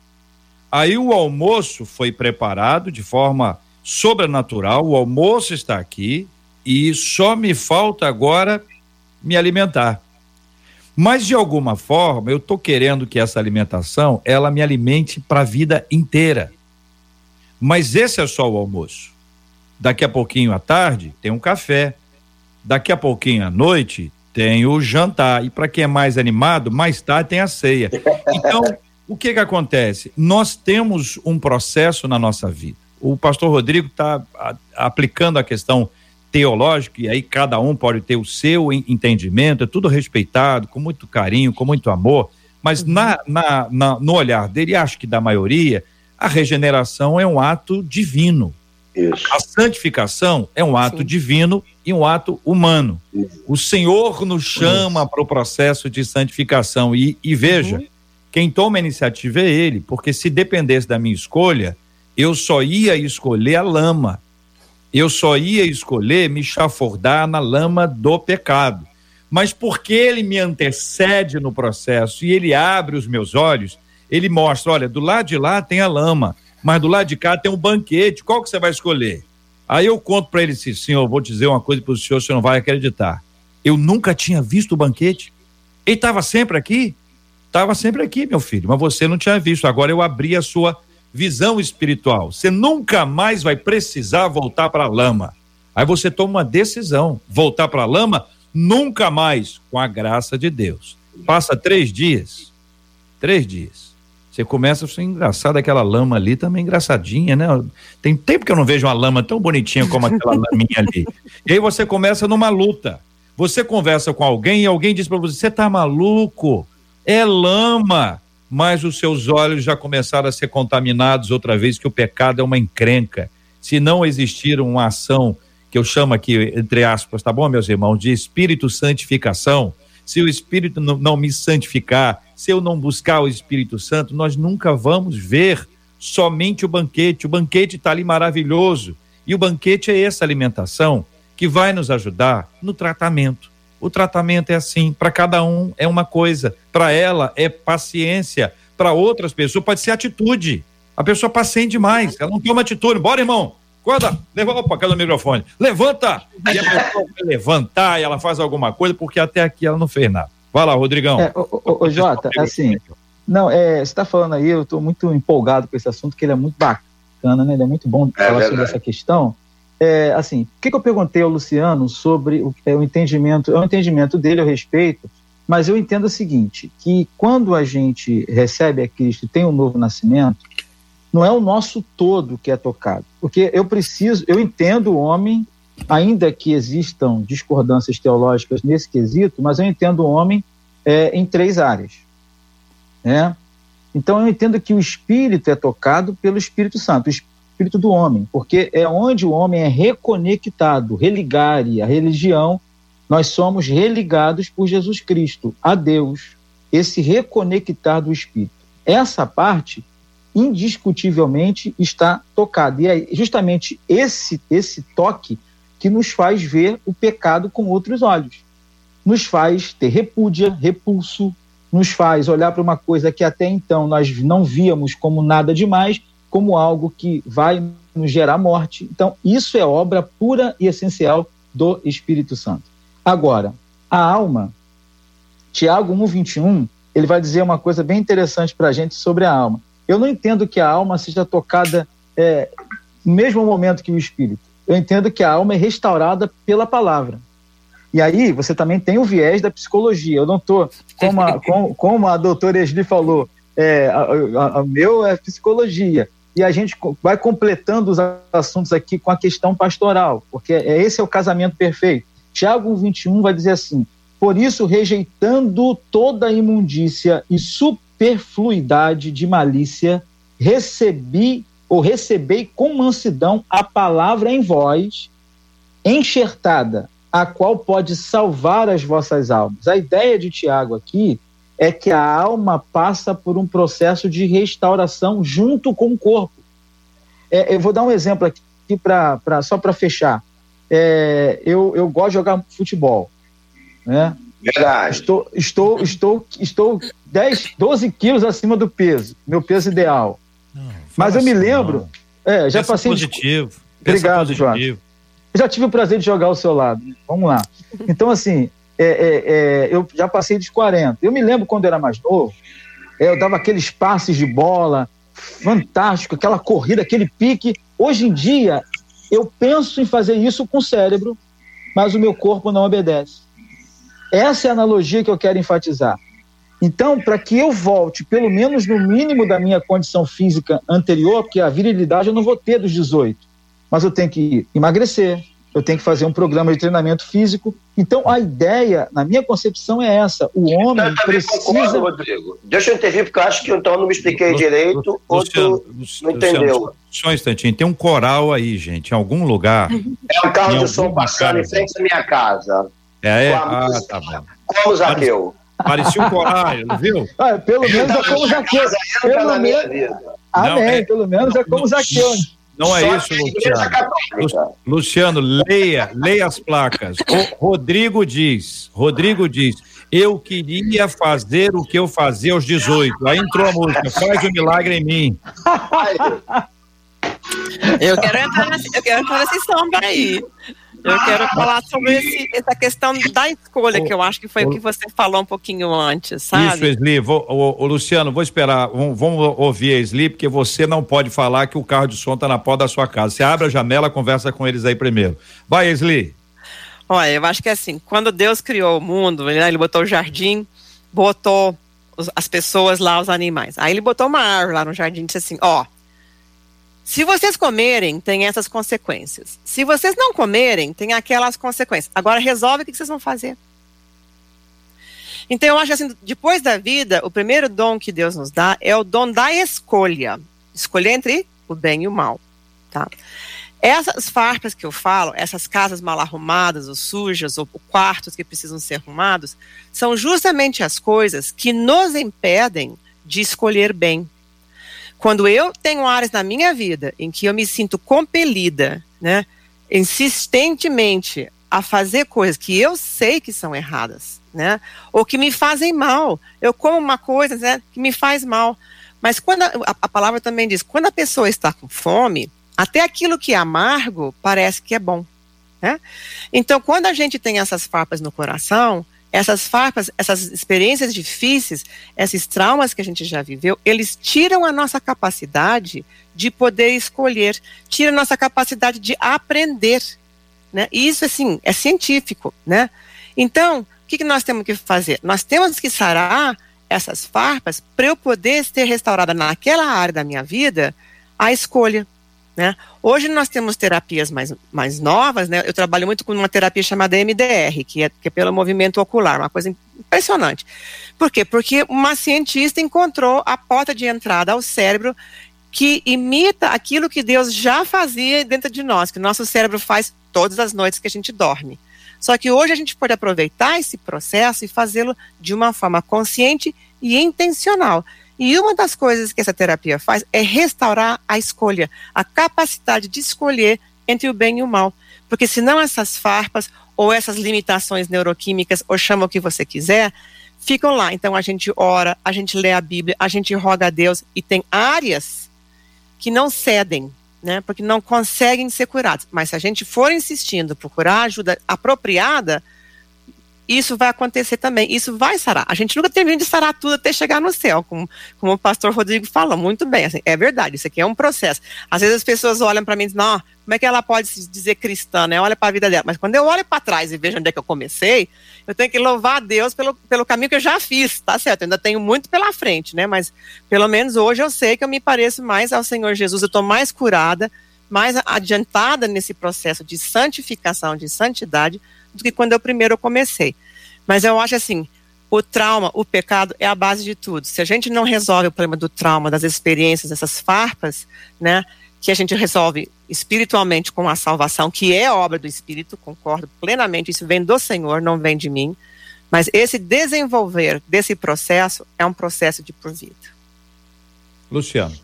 Aí o almoço foi preparado de forma sobrenatural, o almoço está aqui, e só me falta agora me alimentar. Mas de alguma forma, eu estou querendo que essa alimentação ela me alimente para a vida inteira. Mas esse é só o almoço. Daqui a pouquinho à tarde tem um café. Daqui a pouquinho à noite tem o jantar. E para quem é mais animado, mais tarde tem a ceia. Então, o que que acontece? Nós temos um processo na nossa vida. O pastor Rodrigo está aplicando a questão teológica, e aí cada um pode ter o seu entendimento, é tudo respeitado, com muito carinho, com muito amor, mas uhum. na, na, na, no olhar dele, acho que da maioria, a regeneração é um ato divino. Isso. A santificação é um ato Sim. divino e um ato humano. O Senhor nos chama para o processo de santificação. E, e veja, uhum. quem toma a iniciativa é Ele, porque se dependesse da minha escolha, eu só ia escolher a lama eu só ia escolher me chafurdar na lama do pecado. Mas porque ele me antecede no processo e ele abre os meus olhos, ele mostra: olha, do lado de lá tem a lama, mas do lado de cá tem um banquete, qual que você vai escolher? Aí eu conto para ele assim: senhor, vou dizer uma coisa para o senhor, você não vai acreditar. Eu nunca tinha visto o banquete. Ele estava sempre aqui? Estava sempre aqui, meu filho, mas você não tinha visto. Agora eu abri a sua visão espiritual. Você nunca mais vai precisar voltar para a lama. Aí você toma uma decisão: voltar para a lama, nunca mais, com a graça de Deus. Passa três dias, três dias. Você começa a ser engraçado, aquela lama ali também engraçadinha, né? Tem tempo que eu não vejo uma lama tão bonitinha como aquela *laughs* laminha ali. E aí você começa numa luta. Você conversa com alguém e alguém diz para você: você tá maluco? É lama mas os seus olhos já começaram a ser contaminados outra vez, que o pecado é uma encrenca. Se não existir uma ação, que eu chamo aqui, entre aspas, tá bom, meus irmãos, de espírito santificação, se o espírito não, me santificar, se eu não buscar o Espírito Santo, nós nunca vamos ver somente o banquete. O banquete está ali maravilhoso. E o banquete é essa alimentação que vai nos ajudar no tratamento o tratamento é assim, para cada um é uma coisa, para ela é paciência, para outras pessoas pode ser atitude. A pessoa paciente demais, ela não toma atitude. Bora, irmão, acorda, levanta para aquele microfone, levanta! E a pessoa vai levantar e ela faz alguma coisa, porque até aqui ela não fez nada. Vai lá, Rodrigão. É, o, o, o Jota, assim, não, é, você está falando aí, eu estou muito empolgado com esse assunto, que ele é muito bacana, né? Ele é muito bom é falar verdade. sobre essa questão é, assim, o que, que, eu perguntei ao Luciano sobre o, é, o entendimento, é o entendimento dele a respeito, mas eu entendo o seguinte, que quando a gente recebe a Cristo e tem um novo nascimento, não é o nosso todo que é tocado, porque eu preciso, eu entendo o homem, ainda que existam discordâncias teológicas nesse quesito, mas eu entendo o homem é, em três áreas, né? Então eu entendo que o Espírito é tocado pelo Espírito Santo. O espírito do homem, porque é onde o homem é reconectado, religar e a religião, nós somos religados por Jesus Cristo a Deus, esse reconectar do espírito. Essa parte indiscutivelmente está tocada e é justamente esse esse toque que nos faz ver o pecado com outros olhos. Nos faz ter repúdia, repulso, nos faz olhar para uma coisa que até então nós não víamos como nada demais como algo que vai nos gerar morte. Então, isso é obra pura e essencial do Espírito Santo. Agora, a alma, Tiago 1,21, ele vai dizer uma coisa bem interessante para a gente sobre a alma. Eu não entendo que a alma seja tocada é, no mesmo momento que o espírito. Eu entendo que a alma é restaurada pela palavra. E aí você também tem o viés da psicologia. Eu não estou, como, a, como, a doutora Esli falou, é, a, meu é psicologia e a gente vai completando os assuntos aqui com a questão pastoral, porque é, esse é o casamento perfeito. Tiago 21 vai dizer assim: Por isso, rejeitando toda imundícia e superfluidade de malícia, recebi ou recebei com mansidão a palavra em vós, enxertada, a qual pode salvar as vossas almas. A ideia de Tiago aqui é que a alma passa por um processo de restauração junto com o corpo. É, eu vou dar um exemplo aqui pra, pra só para fechar. É, eu, eu gosto de jogar futebol. Né? Verdade. Estou, estou, estou, estou 10, 12 quilos acima do peso, meu peso ideal. Não, Mas eu me lembro. É, já Pensa passei. Positivo. Obrigado, João. Já tive o prazer de jogar ao seu lado. Vamos lá. Então, assim, é, é, é, eu já passei dos 40. Eu me lembro quando eu era mais novo, é, eu dava aqueles passes de bola, fantástico, aquela corrida, aquele pique. Hoje em dia, eu penso em fazer isso com o cérebro, mas o meu corpo não obedece. Essa é a analogia que eu quero enfatizar. Então, para que eu volte, pelo menos no mínimo da minha condição física anterior, porque a virilidade eu não vou ter dos 18, mas eu tenho que emagrecer, eu tenho que fazer um programa de treinamento físico. Então, a ideia, na minha concepção, é essa: o homem eu precisa. Concordo, Rodrigo. Deixa eu intervir, porque eu acho que então eu não me expliquei Lu, direito, ou tu não entendeu. Só um instantinho, tem um coral aí, gente, em algum lugar. É um carro de som passando em frente à minha casa. É, é? Ah, tá bom. Como Zaqueu. Parecia um coral, viu? Ah, pelo menos é como Zaqueu. Pelo menos. Amém, é, pelo menos é como Zaqueu. Não é isso, Luciano. Luciano, leia, leia as placas. O Rodrigo diz, Rodrigo diz, eu queria fazer o que eu fazia aos 18. Aí entrou a música, faz o um milagre em mim. Eu quero entrar nesse, eu quero entrar nesse samba aí. Eu quero falar sobre esse, essa questão da escolha, que eu acho que foi o que você falou um pouquinho antes, sabe? Isso, Esli. Vou, o, o, Luciano, vou esperar. Vamos, vamos ouvir a Esli, porque você não pode falar que o carro de som está na porta da sua casa. Você abre a janela, conversa com eles aí primeiro. Vai, Esli. Olha, eu acho que é assim, quando Deus criou o mundo, né, ele botou o jardim, botou os, as pessoas lá, os animais. Aí ele botou uma árvore lá no jardim e disse assim, ó, se vocês comerem, tem essas consequências. Se vocês não comerem, tem aquelas consequências. Agora resolve o que vocês vão fazer. Então eu acho assim, depois da vida, o primeiro dom que Deus nos dá é o dom da escolha. Escolher entre o bem e o mal, tá? Essas farpas que eu falo, essas casas mal arrumadas ou sujas, ou quartos que precisam ser arrumados, são justamente as coisas que nos impedem de escolher bem. Quando eu tenho áreas na minha vida em que eu me sinto compelida, né, insistentemente a fazer coisas que eu sei que são erradas, né, ou que me fazem mal. Eu como uma coisa, né, que me faz mal. Mas quando a, a palavra também diz, quando a pessoa está com fome, até aquilo que é amargo parece que é bom. Né? Então, quando a gente tem essas farpas no coração, essas farpas, essas experiências difíceis, esses traumas que a gente já viveu, eles tiram a nossa capacidade de poder escolher, tiram a nossa capacidade de aprender, né? E isso, assim, é científico, né? Então, o que, que nós temos que fazer? Nós temos que sarar essas farpas para eu poder ser restaurada naquela área da minha vida a escolha, né? Hoje nós temos terapias mais, mais novas, né? Eu trabalho muito com uma terapia chamada MDR, que é, que é pelo movimento ocular, uma coisa impressionante. Por quê? Porque uma cientista encontrou a porta de entrada ao cérebro que imita aquilo que Deus já fazia dentro de nós, que o nosso cérebro faz todas as noites que a gente dorme. Só que hoje a gente pode aproveitar esse processo e fazê-lo de uma forma consciente e intencional. E uma das coisas que essa terapia faz é restaurar a escolha, a capacidade de escolher entre o bem e o mal. Porque senão essas farpas ou essas limitações neuroquímicas, ou chama o que você quiser, ficam lá. Então a gente ora, a gente lê a Bíblia, a gente roga a Deus e tem áreas que não cedem, né? Porque não conseguem ser curadas. Mas se a gente for insistindo, procurar ajuda apropriada, isso vai acontecer também, isso vai sarar. A gente nunca termina de sarar tudo até chegar no céu, como, como o pastor Rodrigo fala, muito bem, assim, é verdade, isso aqui é um processo. Às vezes as pessoas olham para mim e dizem, não, como é que ela pode se dizer cristã, né? Olha para a vida dela. Mas quando eu olho para trás e vejo onde é que eu comecei, eu tenho que louvar a Deus pelo, pelo caminho que eu já fiz, tá certo? Eu ainda tenho muito pela frente, né? Mas pelo menos hoje eu sei que eu me pareço mais ao Senhor Jesus, eu estou mais curada, mais adiantada nesse processo de santificação, de santidade, do que quando eu primeiro comecei. Mas eu acho assim, o trauma, o pecado é a base de tudo. Se a gente não resolve o problema do trauma, das experiências, dessas farpas, né, que a gente resolve espiritualmente com a salvação, que é obra do Espírito, concordo plenamente, isso vem do Senhor, não vem de mim. Mas esse desenvolver desse processo é um processo de por vida. Luciano.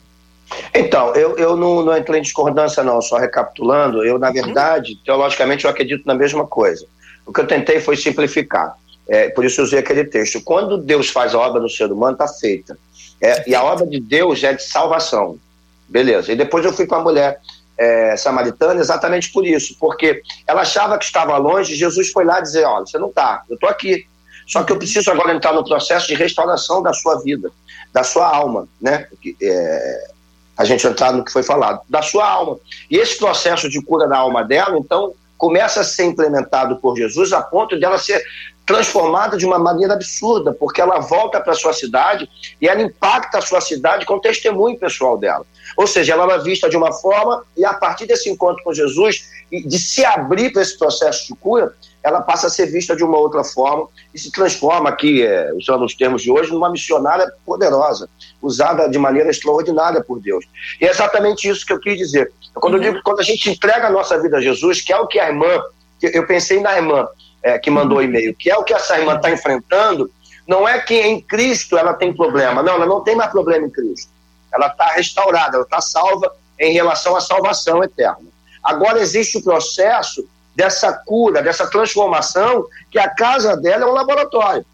Então, eu, eu não, não entrei em discordância, não, só recapitulando, eu, na verdade, teologicamente, eu acredito na mesma coisa. O que eu tentei foi simplificar. É, por isso usei aquele texto. Quando Deus faz a obra no ser humano, está feita. É, e a obra de Deus é de salvação. Beleza. E depois eu fui com a mulher é, samaritana exatamente por isso, porque ela achava que estava longe, Jesus foi lá dizer, olha, você não está, eu estou aqui, só que eu preciso agora entrar no processo de restauração da sua vida, da sua alma, né? É, a gente entrar no que foi falado, da sua alma. E esse processo de cura da alma dela, então, começa a ser implementado por Jesus a ponto dela ser transformada de uma maneira absurda, porque ela volta para sua cidade e ela impacta a sua cidade com o testemunho pessoal dela. Ou seja, ela era vista de uma forma e a partir desse encontro com Jesus e de se abrir para esse processo de cura, ela passa a ser vista de uma outra forma e se transforma aqui, é, usando os termos de hoje, numa missionária poderosa, usada de maneira extraordinária por Deus. E é exatamente isso que eu quis dizer. Quando eu digo quando a gente entrega a nossa vida a Jesus, que é o que a irmã, eu pensei na irmã é, que mandou o e-mail, que é o que essa irmã está enfrentando, não é que em Cristo ela tem problema, não, ela não tem mais problema em Cristo. Ela está restaurada, ela está salva em relação à salvação eterna. Agora existe o processo dessa cura, dessa transformação, que a casa dela é um laboratório.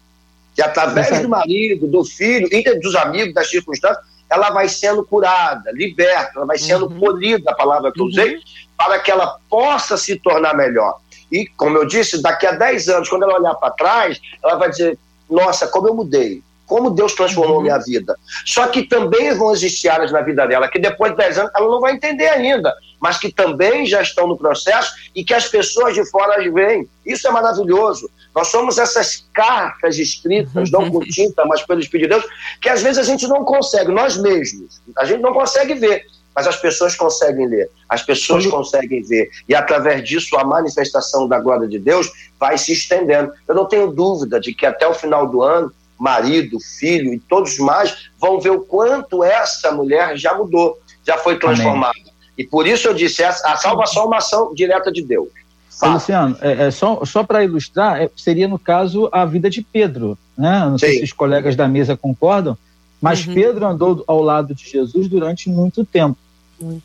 Que através do marido, do filho e dos amigos, das circunstâncias, ela vai sendo curada, liberta, ela vai sendo uhum. polida, a palavra que eu usei, uhum. para que ela possa se tornar melhor. E, como eu disse, daqui a 10 anos, quando ela olhar para trás, ela vai dizer: Nossa, como eu mudei como Deus transformou uhum. minha vida. Só que também vão existir áreas na vida dela que depois de 10 anos ela não vai entender ainda, mas que também já estão no processo e que as pessoas de fora veem. Isso é maravilhoso. Nós somos essas cartas escritas, não com tinta, mas pelo Espírito de Deus, que às vezes a gente não consegue, nós mesmos, a gente não consegue ver, mas as pessoas conseguem ler, as pessoas conseguem ver, e através disso a manifestação da glória de Deus vai se estendendo. Eu não tenho dúvida de que até o final do ano marido, filho e todos mais vão ver o quanto essa mulher já mudou, já foi transformada. Amém. E por isso eu disse, a salvação é uma ação direta de Deus. Fato. Luciano, é, é só, só para ilustrar, é, seria no caso a vida de Pedro. Né? Não Sim. sei se os colegas da mesa concordam, mas uhum. Pedro andou ao lado de Jesus durante muito tempo.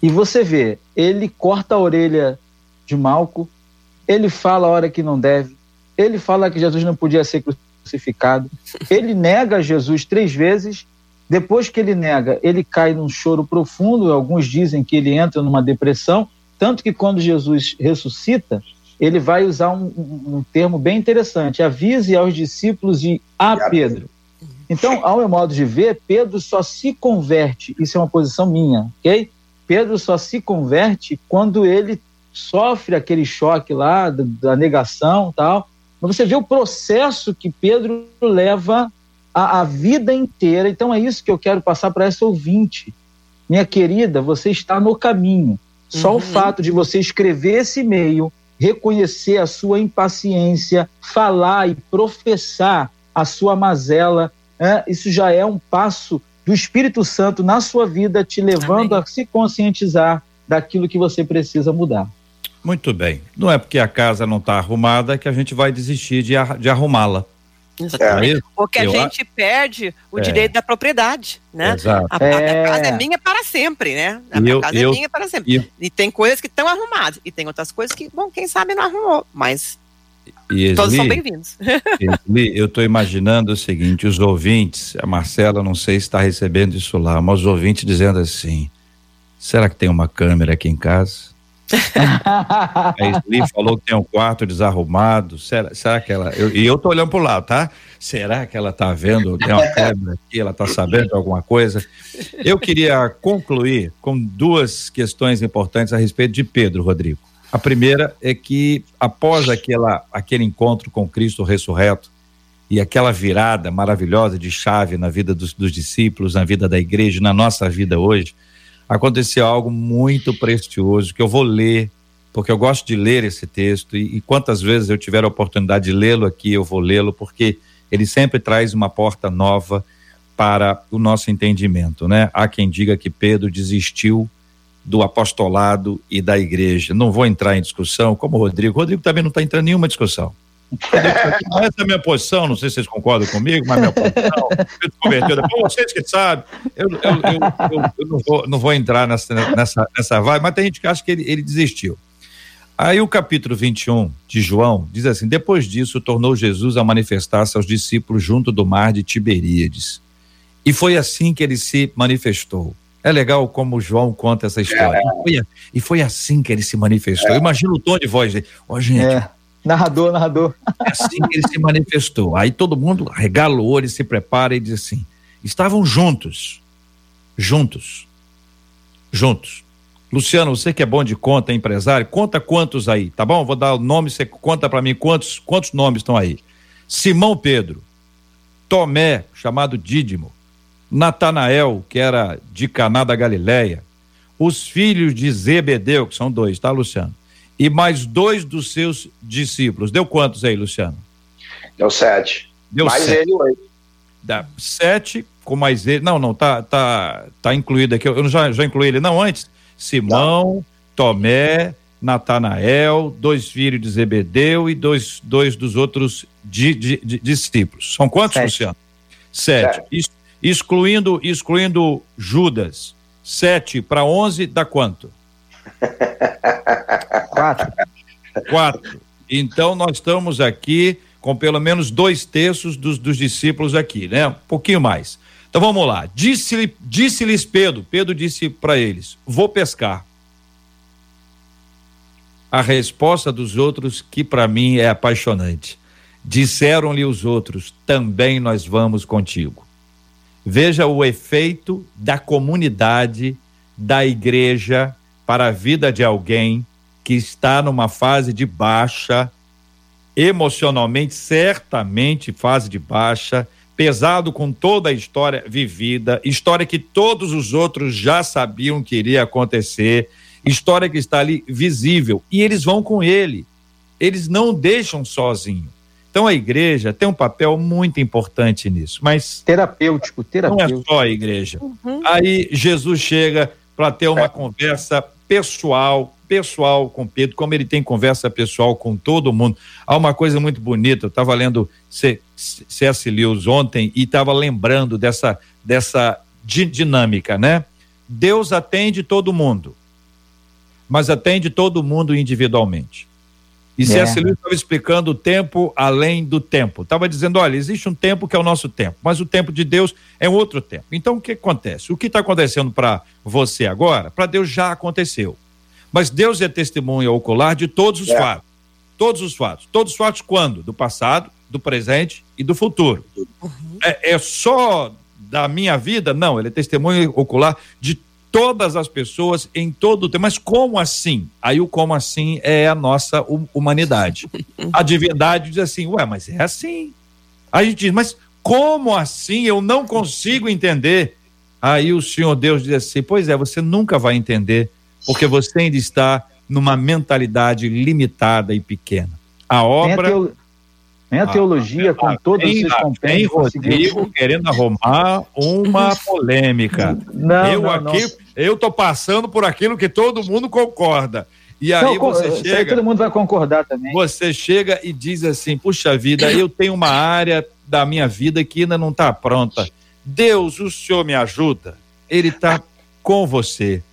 E você vê, ele corta a orelha de Malco, ele fala a hora que não deve, ele fala que Jesus não podia ser crucificado. Ele nega Jesus três vezes. Depois que ele nega, ele cai num choro profundo. Alguns dizem que ele entra numa depressão. Tanto que quando Jesus ressuscita, ele vai usar um, um termo bem interessante: avise aos discípulos e a Pedro. Então, ao meu modo de ver, Pedro só se converte, isso é uma posição minha, ok? Pedro só se converte quando ele sofre aquele choque lá da, da negação tal, mas você vê o processo que Pedro leva a, a vida inteira. Então é isso que eu quero passar para essa ouvinte. Minha querida, você está no caminho. Só uhum. o fato de você escrever esse e-mail, reconhecer a sua impaciência, falar e professar a sua mazela, é, isso já é um passo do Espírito Santo na sua vida, te levando Amém. a se conscientizar daquilo que você precisa mudar. Muito bem. Não é porque a casa não está arrumada que a gente vai desistir de, de arrumá-la. Exatamente. É. Porque a Eu gente perde o é. direito da propriedade, né? Exato. A, é. a, casa é minha para sempre, né? A minha casa é eu, é minha para sempre. Eu, e tem coisas que estão arrumadas e tem outras coisas que, bom, quem sabe não arrumou, mas e todos são bem-vindos. *laughs* eu estou imaginando o seguinte: os ouvintes, a Marcela, não sei se está recebendo isso lá, mas os ouvintes dizendo assim: será que tem uma câmera aqui em casa? *laughs* a Sli falou que tem um quarto desarrumado. Será, será que ela. Eu, e eu tô olhando pro lado, tá? Será que ela tá vendo? Tem uma câmera aqui, ela tá sabendo alguma coisa? Eu queria concluir com duas questões importantes a respeito de Pedro, Rodrigo. A primeira é que, após aquela, aquele encontro com Cristo ressurreto e aquela virada maravilhosa de chave na vida dos, dos discípulos, na vida da igreja, na nossa vida hoje, aconteceu algo muito precioso que eu vou ler, porque eu gosto de ler esse texto e, e quantas vezes eu tiver a oportunidade de lê-lo aqui, eu vou lê-lo, porque ele sempre traz uma porta nova para o nosso entendimento, né? Há quem diga que Pedro desistiu do apostolado e da igreja. Não vou entrar em discussão, como o Rodrigo. O Rodrigo também não está entrando em nenhuma discussão. Essa é a minha posição, não sei se vocês concordam comigo, mas minha posição, converteu, vocês que sabem, eu, eu, eu, eu, não, vou, não vou entrar nessa, nessa, nessa vibe, mas tem gente que acha que ele, ele desistiu. Aí o capítulo 21 de João diz assim: Depois disso, tornou Jesus a manifestar-se aos discípulos junto do mar de Tiberíades. E foi assim que ele se manifestou. É legal como o João conta essa história. É. E, foi, e, foi, assim que ele se manifestou. É. Imagina o tom de voz dele. Ó, oh, gente. É. Narrador, narrador. É assim que ele se manifestou. Aí todo mundo regala o olho, se prepara e diz assim: estavam juntos. Juntos. Juntos. Luciano, você que é bom de conta, é empresário, conta quantos aí, tá bom? Vou dar o nome, você conta para mim quantos, quantos nomes estão aí. Simão Pedro, Tomé, chamado Dídimo, Natanael, que era de Caná da Galileia, os filhos de Zebedeu, que são dois, tá, Luciano? E mais dois dos seus discípulos. Deu quantos aí, Luciano? Deu sete. Deu mais sete. ele oito. Dá sete com mais ele. Não, não, tá, tá, tá incluído aqui. Eu já, já incluí ele, não, antes. Simão. Tomé, Natanael, dois filhos de Zebedeu e dois, dois dos outros di, di, di, discípulos. São quantos, sete. Luciano? Sete. sete. Excluindo, excluindo Judas. Sete para onze dá quanto? Quatro. Quatro. Então nós estamos aqui com pelo menos dois terços dos, dos discípulos aqui, né? Um pouquinho mais. Então vamos lá. Disse-lhes disse Pedro, Pedro disse para eles: Vou pescar. A resposta dos outros, que para mim é apaixonante. Disseram-lhe os outros: Também nós vamos contigo. Veja o efeito da comunidade, da igreja, para a vida de alguém que está numa fase de baixa, emocionalmente, certamente fase de baixa, pesado com toda a história vivida, história que todos os outros já sabiam que iria acontecer, história que está ali visível, e eles vão com ele. Eles não deixam sozinho. Então a igreja tem um papel muito importante nisso, mas terapêutico, terapêutico. Não é só a igreja. Uhum. Aí Jesus chega para ter uma é. conversa pessoal, pessoal com Pedro, como ele tem conversa pessoal com todo mundo. Há uma coisa muito bonita, eu estava lendo C.S. Lewis ontem e estava lembrando dessa, dessa dinâmica, né? Deus atende todo mundo, mas atende todo mundo individualmente. E C.S. Lewis estava explicando o tempo além do tempo. Estava dizendo: olha, existe um tempo que é o nosso tempo, mas o tempo de Deus é um outro tempo. Então, o que acontece? O que está acontecendo para você agora, para Deus já aconteceu. Mas Deus é testemunha ocular de todos os é. fatos. Todos os fatos. Todos os fatos quando? Do passado, do presente e do futuro. Uhum. É, é só da minha vida? Não, ele é testemunha ocular de todas as pessoas em todo o tempo. Mas como assim? Aí o como assim é a nossa humanidade. A divindade diz assim, ué, mas é assim. Aí a gente diz, mas como assim? Eu não consigo entender. Aí o Senhor Deus diz assim, pois é, você nunca vai entender, porque você ainda está numa mentalidade limitada e pequena. A obra nem a teologia ah, com todos os seus compêndios. Rodrigo querendo arrumar uma polêmica. Não, eu não, aqui, não. eu tô passando por aquilo que todo mundo concorda. E aí não, você chega. Aí todo mundo vai concordar também. Você chega e diz assim: puxa vida, eu tenho uma área da minha vida que ainda não está pronta. Deus, o Senhor me ajuda. Ele está com você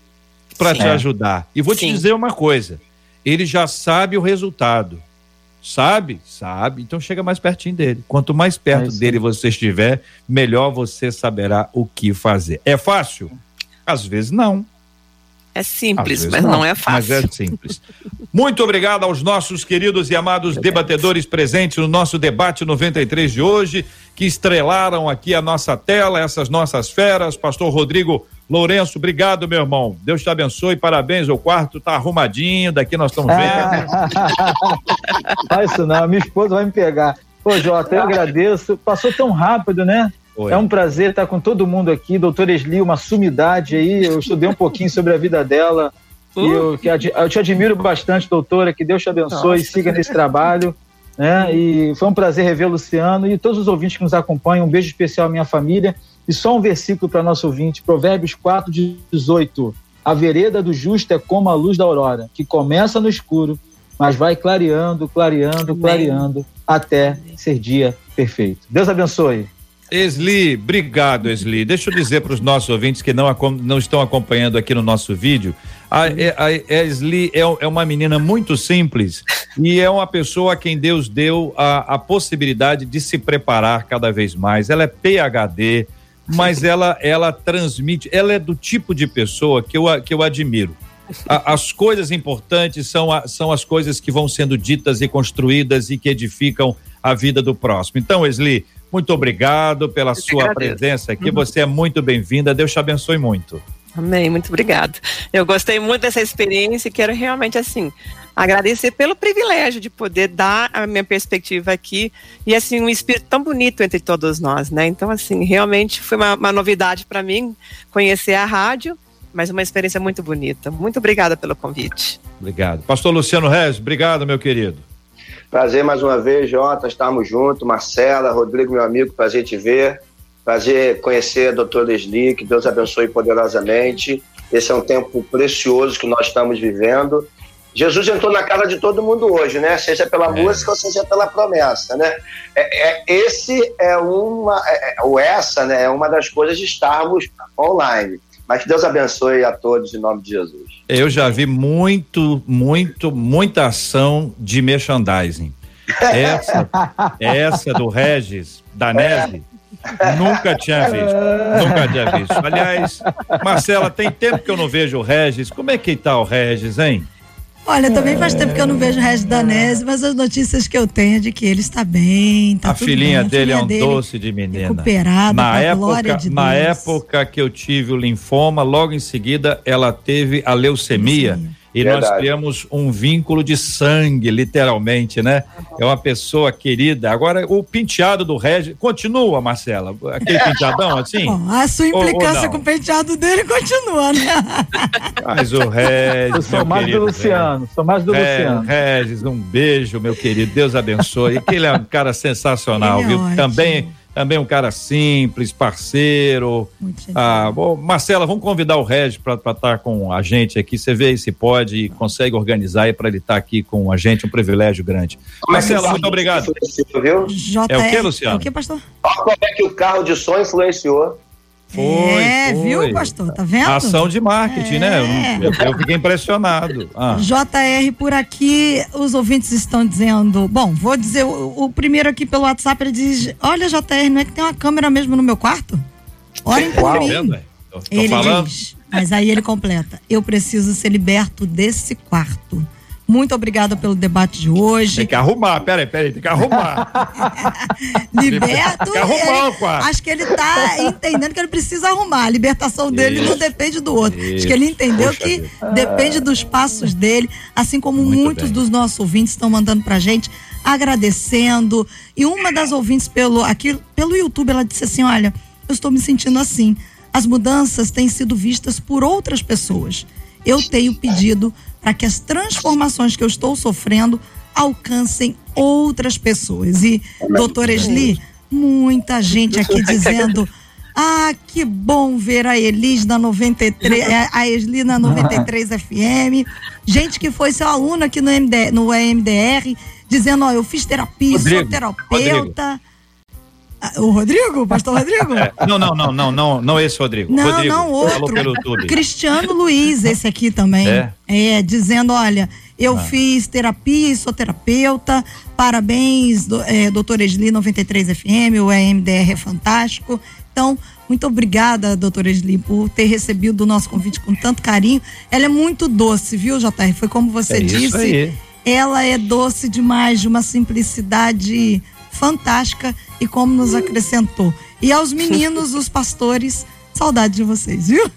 para te ajudar. E vou Sim. te dizer uma coisa: ele já sabe o resultado. Sabe? Sabe. Então chega mais pertinho dele. Quanto mais perto é dele você estiver, melhor você saberá o que fazer. É fácil? Às vezes não. É simples, mas não. não. é fácil. Mas é simples. Muito obrigado aos nossos queridos e amados debatedores presentes no nosso debate 93 de hoje, que estrelaram aqui a nossa tela, essas nossas feras. Pastor Rodrigo Lourenço, obrigado, meu irmão. Deus te abençoe, parabéns. O quarto tá arrumadinho, daqui nós estamos vendo. *laughs* Não isso não, minha esposa vai me pegar. Pô, Jota, eu *laughs* agradeço. Passou tão rápido, né? Foi. É um prazer estar com todo mundo aqui. Doutora Esli, uma sumidade aí. Eu estudei um pouquinho sobre a vida dela. Uh. E eu, que, eu te admiro bastante, doutora. Que Deus te abençoe Nossa. e siga nesse trabalho. Né? E foi um prazer rever o Luciano e todos os ouvintes que nos acompanham. Um beijo especial à minha família e só um versículo para nosso ouvinte, Provérbios 4, 18. A vereda do justo é como a luz da aurora, que começa no escuro, mas vai clareando, clareando, clareando, até ser dia perfeito. Deus abençoe. Esli, obrigado, Esli. Deixa eu dizer para os nossos ouvintes que não, não estão acompanhando aqui no nosso vídeo. A, a, a Esli é, é, uma menina muito simples e é uma pessoa a quem Deus deu a, a possibilidade de se preparar cada vez mais. Ela é PhD, mas ela, ela transmite, ela é do tipo de pessoa que eu, que eu admiro. A, as coisas importantes são, a, são as coisas que vão sendo ditas e construídas e que edificam a vida do próximo. Então, Esli, muito obrigado pela sua presença aqui. Uhum. Você é muito bem-vinda. Deus te abençoe muito. Amém, muito obrigado. Eu gostei muito dessa experiência e quero realmente, assim, agradecer pelo privilégio de poder dar a minha perspectiva aqui e, assim, um espírito tão bonito entre todos nós, né? Então, assim, realmente foi uma, uma novidade para mim conhecer a rádio, mas uma experiência muito bonita. Muito obrigada pelo convite. Obrigado. Pastor Luciano Reis, obrigado, meu querido. Prazer mais uma vez, Jota, estarmos juntos. Marcela, Rodrigo, meu amigo, prazer te ver. Prazer conhecer a doutora Leslie, que Deus abençoe poderosamente. Esse é um tempo precioso que nós estamos vivendo. Jesus entrou na casa de todo mundo hoje, né? Seja pela é. música ou seja pela promessa, né? É, é esse é uma, é, é, ou essa, né? É uma das coisas de estarmos online. Mas que Deus abençoe a todos em nome de Jesus. Eu já vi muito, muito, muita ação de merchandising. Essa, essa do Regis, da Nese, nunca tinha visto. Nunca tinha visto. Aliás, Marcela, tem tempo que eu não vejo o Regis. Como é que tá o Regis, hein? Olha, também faz tempo que eu não vejo o Regis Danese, mas as notícias que eu tenho é de que ele está bem, tá A filhinha bem. dele a filhinha é um dele doce de menina. Recuperada, na época, de Na época que eu tive o linfoma, logo em seguida ela teve a leucemia. leucemia. E Verdade. nós criamos um vínculo de sangue, literalmente, né? É uma pessoa querida. Agora, o penteado do Regis. Continua, Marcela? Aquele penteadão assim? *laughs* Bom, a sua implicância ou, ou com o penteado dele continua, né? *laughs* Mas o Regis. Eu sou mais querido, do Luciano. Regis. Sou mais do é, Luciano. Regis, um beijo, meu querido. Deus abençoe. ele é um cara sensacional, ele é viu? É Também também um cara simples, parceiro. Ah, bom, Marcela, vamos convidar o Regis para estar tá com a gente aqui. Você vê se pode e consegue organizar aí para ele estar tá aqui com a gente, um privilégio grande. Como é Marcela, é muito obrigado. Viu? É o que, Luciano? É o que, pastor? Olha como é que o carro de som influenciou. Foi, é, foi. viu, pastor? Tá vendo? Ação de marketing, né? é. né? Eu, eu, fiquei impressionado. Ah. JR por aqui, os ouvintes estão dizendo. Bom, vou dizer o, o, primeiro aqui pelo WhatsApp, ele diz: Olha, JR, não é que tem uma câmera mesmo no meu quarto? Orem por Uau. mim. Tô, tô ele falando. diz, mas aí ele completa: Eu preciso ser liberto desse quarto. Muito obrigada pelo debate de hoje. Tem que arrumar, peraí, peraí, tem que arrumar. *laughs* Liberto. Tem que arrumar ele, Acho que ele está entendendo que ele precisa arrumar. A libertação dele Isso. não depende do outro. Isso. Acho que ele entendeu Poxa que Deus. depende dos passos dele, assim como Muito muitos bem. dos nossos ouvintes estão mandando pra gente, agradecendo. E uma das ouvintes pelo, aqui, pelo YouTube, ela disse assim: olha, eu estou me sentindo assim. As mudanças têm sido vistas por outras pessoas. Eu tenho pedido para que as transformações que eu estou sofrendo alcancem outras pessoas. E, doutora Esli, muita gente aqui dizendo. Ah, que bom ver a Elis na 93, *laughs* é, a Esli na 93 FM. Gente que foi seu aluno aqui no, MD, no EMDR, dizendo: Ó, eu fiz terapia, Rodrigo, sou terapeuta. Rodrigo. O Rodrigo? O pastor Rodrigo? É, não, não, não, não, não, não esse Rodrigo. Não, Rodrigo, não, outro. Cristiano Luiz, esse aqui também. É, é dizendo, olha, eu ah. fiz terapia e sou terapeuta. Parabéns, do, é, doutora Esli 93 FM, o EMDR é fantástico. Então, muito obrigada, doutora Esli, por ter recebido o nosso convite com tanto carinho. Ela é muito doce, viu, JR? Foi como você é disse. Ela é doce demais, de uma simplicidade fantástica e como nos acrescentou. E aos meninos, os pastores, saudade de vocês, viu?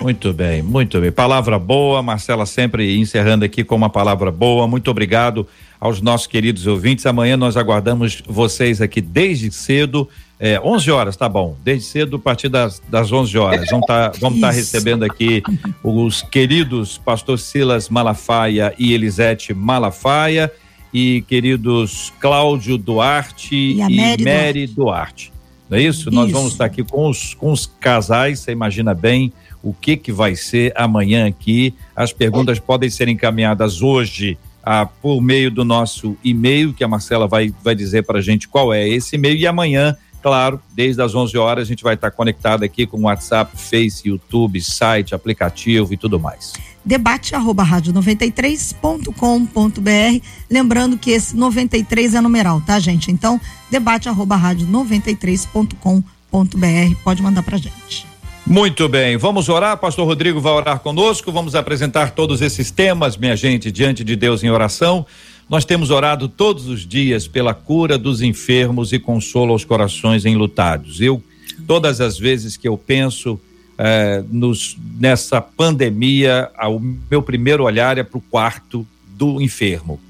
Muito bem, muito bem. Palavra boa, Marcela sempre encerrando aqui com uma palavra boa. Muito obrigado aos nossos queridos ouvintes. Amanhã nós aguardamos vocês aqui desde cedo, é, 11 horas, tá bom. Desde cedo, a partir das, das 11 horas. Vamos estar tá, vamos tá recebendo aqui os queridos pastor Silas Malafaia e Elisete Malafaia e queridos Cláudio Duarte e, e Mary, Mary Duarte. Duarte. Não é isso? isso? Nós vamos estar aqui com os, com os casais, você imagina bem o que que vai ser amanhã aqui. As perguntas podem ser encaminhadas hoje ah, por meio do nosso e-mail, que a Marcela vai, vai dizer para a gente qual é esse e-mail, e amanhã claro, desde as 11 horas a gente vai estar conectado aqui com WhatsApp, Face, YouTube, site, aplicativo e tudo mais. Debate arroba rádio 93.com.br. Lembrando que esse 93 é numeral, tá, gente? Então, debate arroba rádio 93.com.br Pode mandar pra gente. Muito bem, vamos orar. Pastor Rodrigo vai orar conosco. Vamos apresentar todos esses temas, minha gente, diante de Deus em oração. Nós temos orado todos os dias pela cura dos enfermos e consolo aos corações enlutados. Eu, todas as vezes que eu penso eh, nos, nessa pandemia, o meu primeiro olhar é para o quarto do enfermo.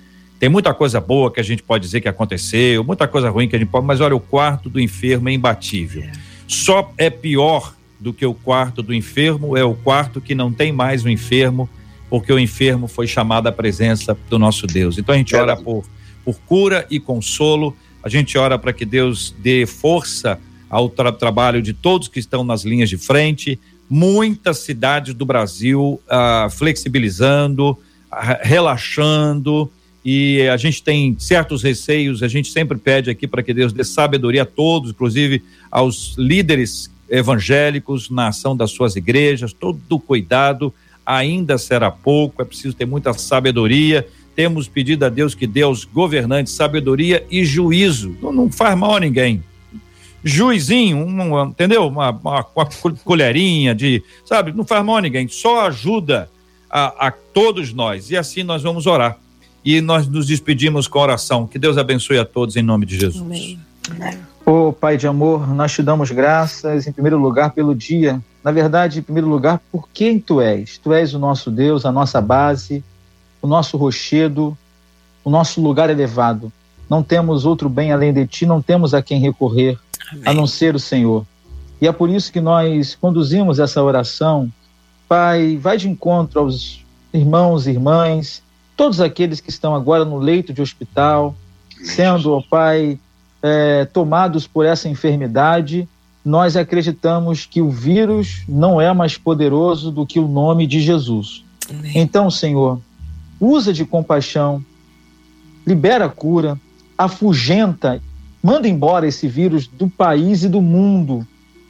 Tem muita coisa boa que a gente pode dizer que aconteceu, muita coisa ruim que a gente pode, mas olha, o quarto do enfermo é imbatível. Só é pior do que o quarto do enfermo é o quarto que não tem mais o enfermo, porque o enfermo foi chamado à presença do nosso Deus. Então a gente ora por, por cura e consolo, a gente ora para que Deus dê força ao tra trabalho de todos que estão nas linhas de frente, muitas cidades do Brasil ah, flexibilizando, ah, relaxando, e a gente tem certos receios, a gente sempre pede aqui para que Deus dê sabedoria a todos, inclusive aos líderes evangélicos na ação das suas igrejas, todo cuidado ainda será pouco, é preciso ter muita sabedoria. Temos pedido a Deus que dê aos governantes sabedoria e juízo. Não, não faz mal a ninguém. Juizinho, um, entendeu? Uma, uma, uma, colherinha de, sabe? Não faz mal a ninguém, só ajuda a, a todos nós. E assim nós vamos orar e nós nos despedimos com oração. Que Deus abençoe a todos em nome de Jesus. Amém. Ô oh, Pai de amor, nós te damos graças em primeiro lugar pelo dia. Na verdade, em primeiro lugar, por quem tu és. Tu és o nosso Deus, a nossa base, o nosso rochedo, o nosso lugar elevado. Não temos outro bem além de ti, não temos a quem recorrer, Amém. a não ser o Senhor. E é por isso que nós conduzimos essa oração. Pai, vai de encontro aos irmãos e irmãs todos aqueles que estão agora no leito de hospital, sendo, ó Pai, é, tomados por essa enfermidade, nós acreditamos que o vírus não é mais poderoso do que o nome de Jesus. Amém. Então, Senhor, usa de compaixão, libera a cura, afugenta, manda embora esse vírus do país e do mundo.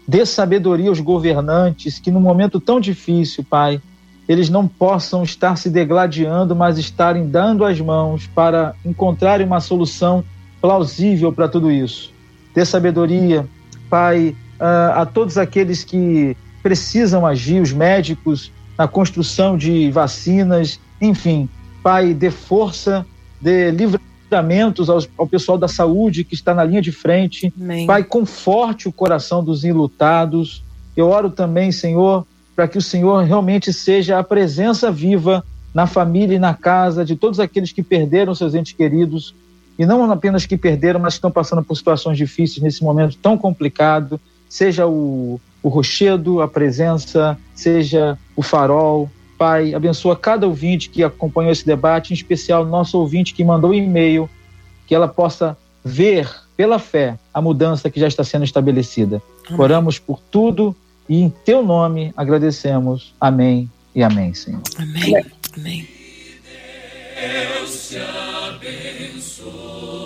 Dê sabedoria aos governantes que, num momento tão difícil, Pai, eles não possam estar se degladiando, mas estarem dando as mãos para encontrarem uma solução plausível para tudo isso. Dê sabedoria, Pai, a todos aqueles que precisam agir, os médicos, na construção de vacinas, enfim, Pai, dê força, dê livramentos ao, ao pessoal da saúde que está na linha de frente. Amém. Pai, conforte o coração dos enlutados. Eu oro também, Senhor, para que o Senhor realmente seja a presença viva na família e na casa de todos aqueles que perderam seus entes queridos e não apenas que perderam, mas que estão passando por situações difíceis nesse momento tão complicado, seja o, o rochedo, a presença, seja o farol. Pai, abençoa cada ouvinte que acompanhou esse debate, em especial nosso ouvinte que mandou e-mail, que ela possa ver pela fé a mudança que já está sendo estabelecida. Amém. Oramos por tudo e em teu nome agradecemos. Amém e amém, Senhor. Amém. Amém. Deus te abençoe.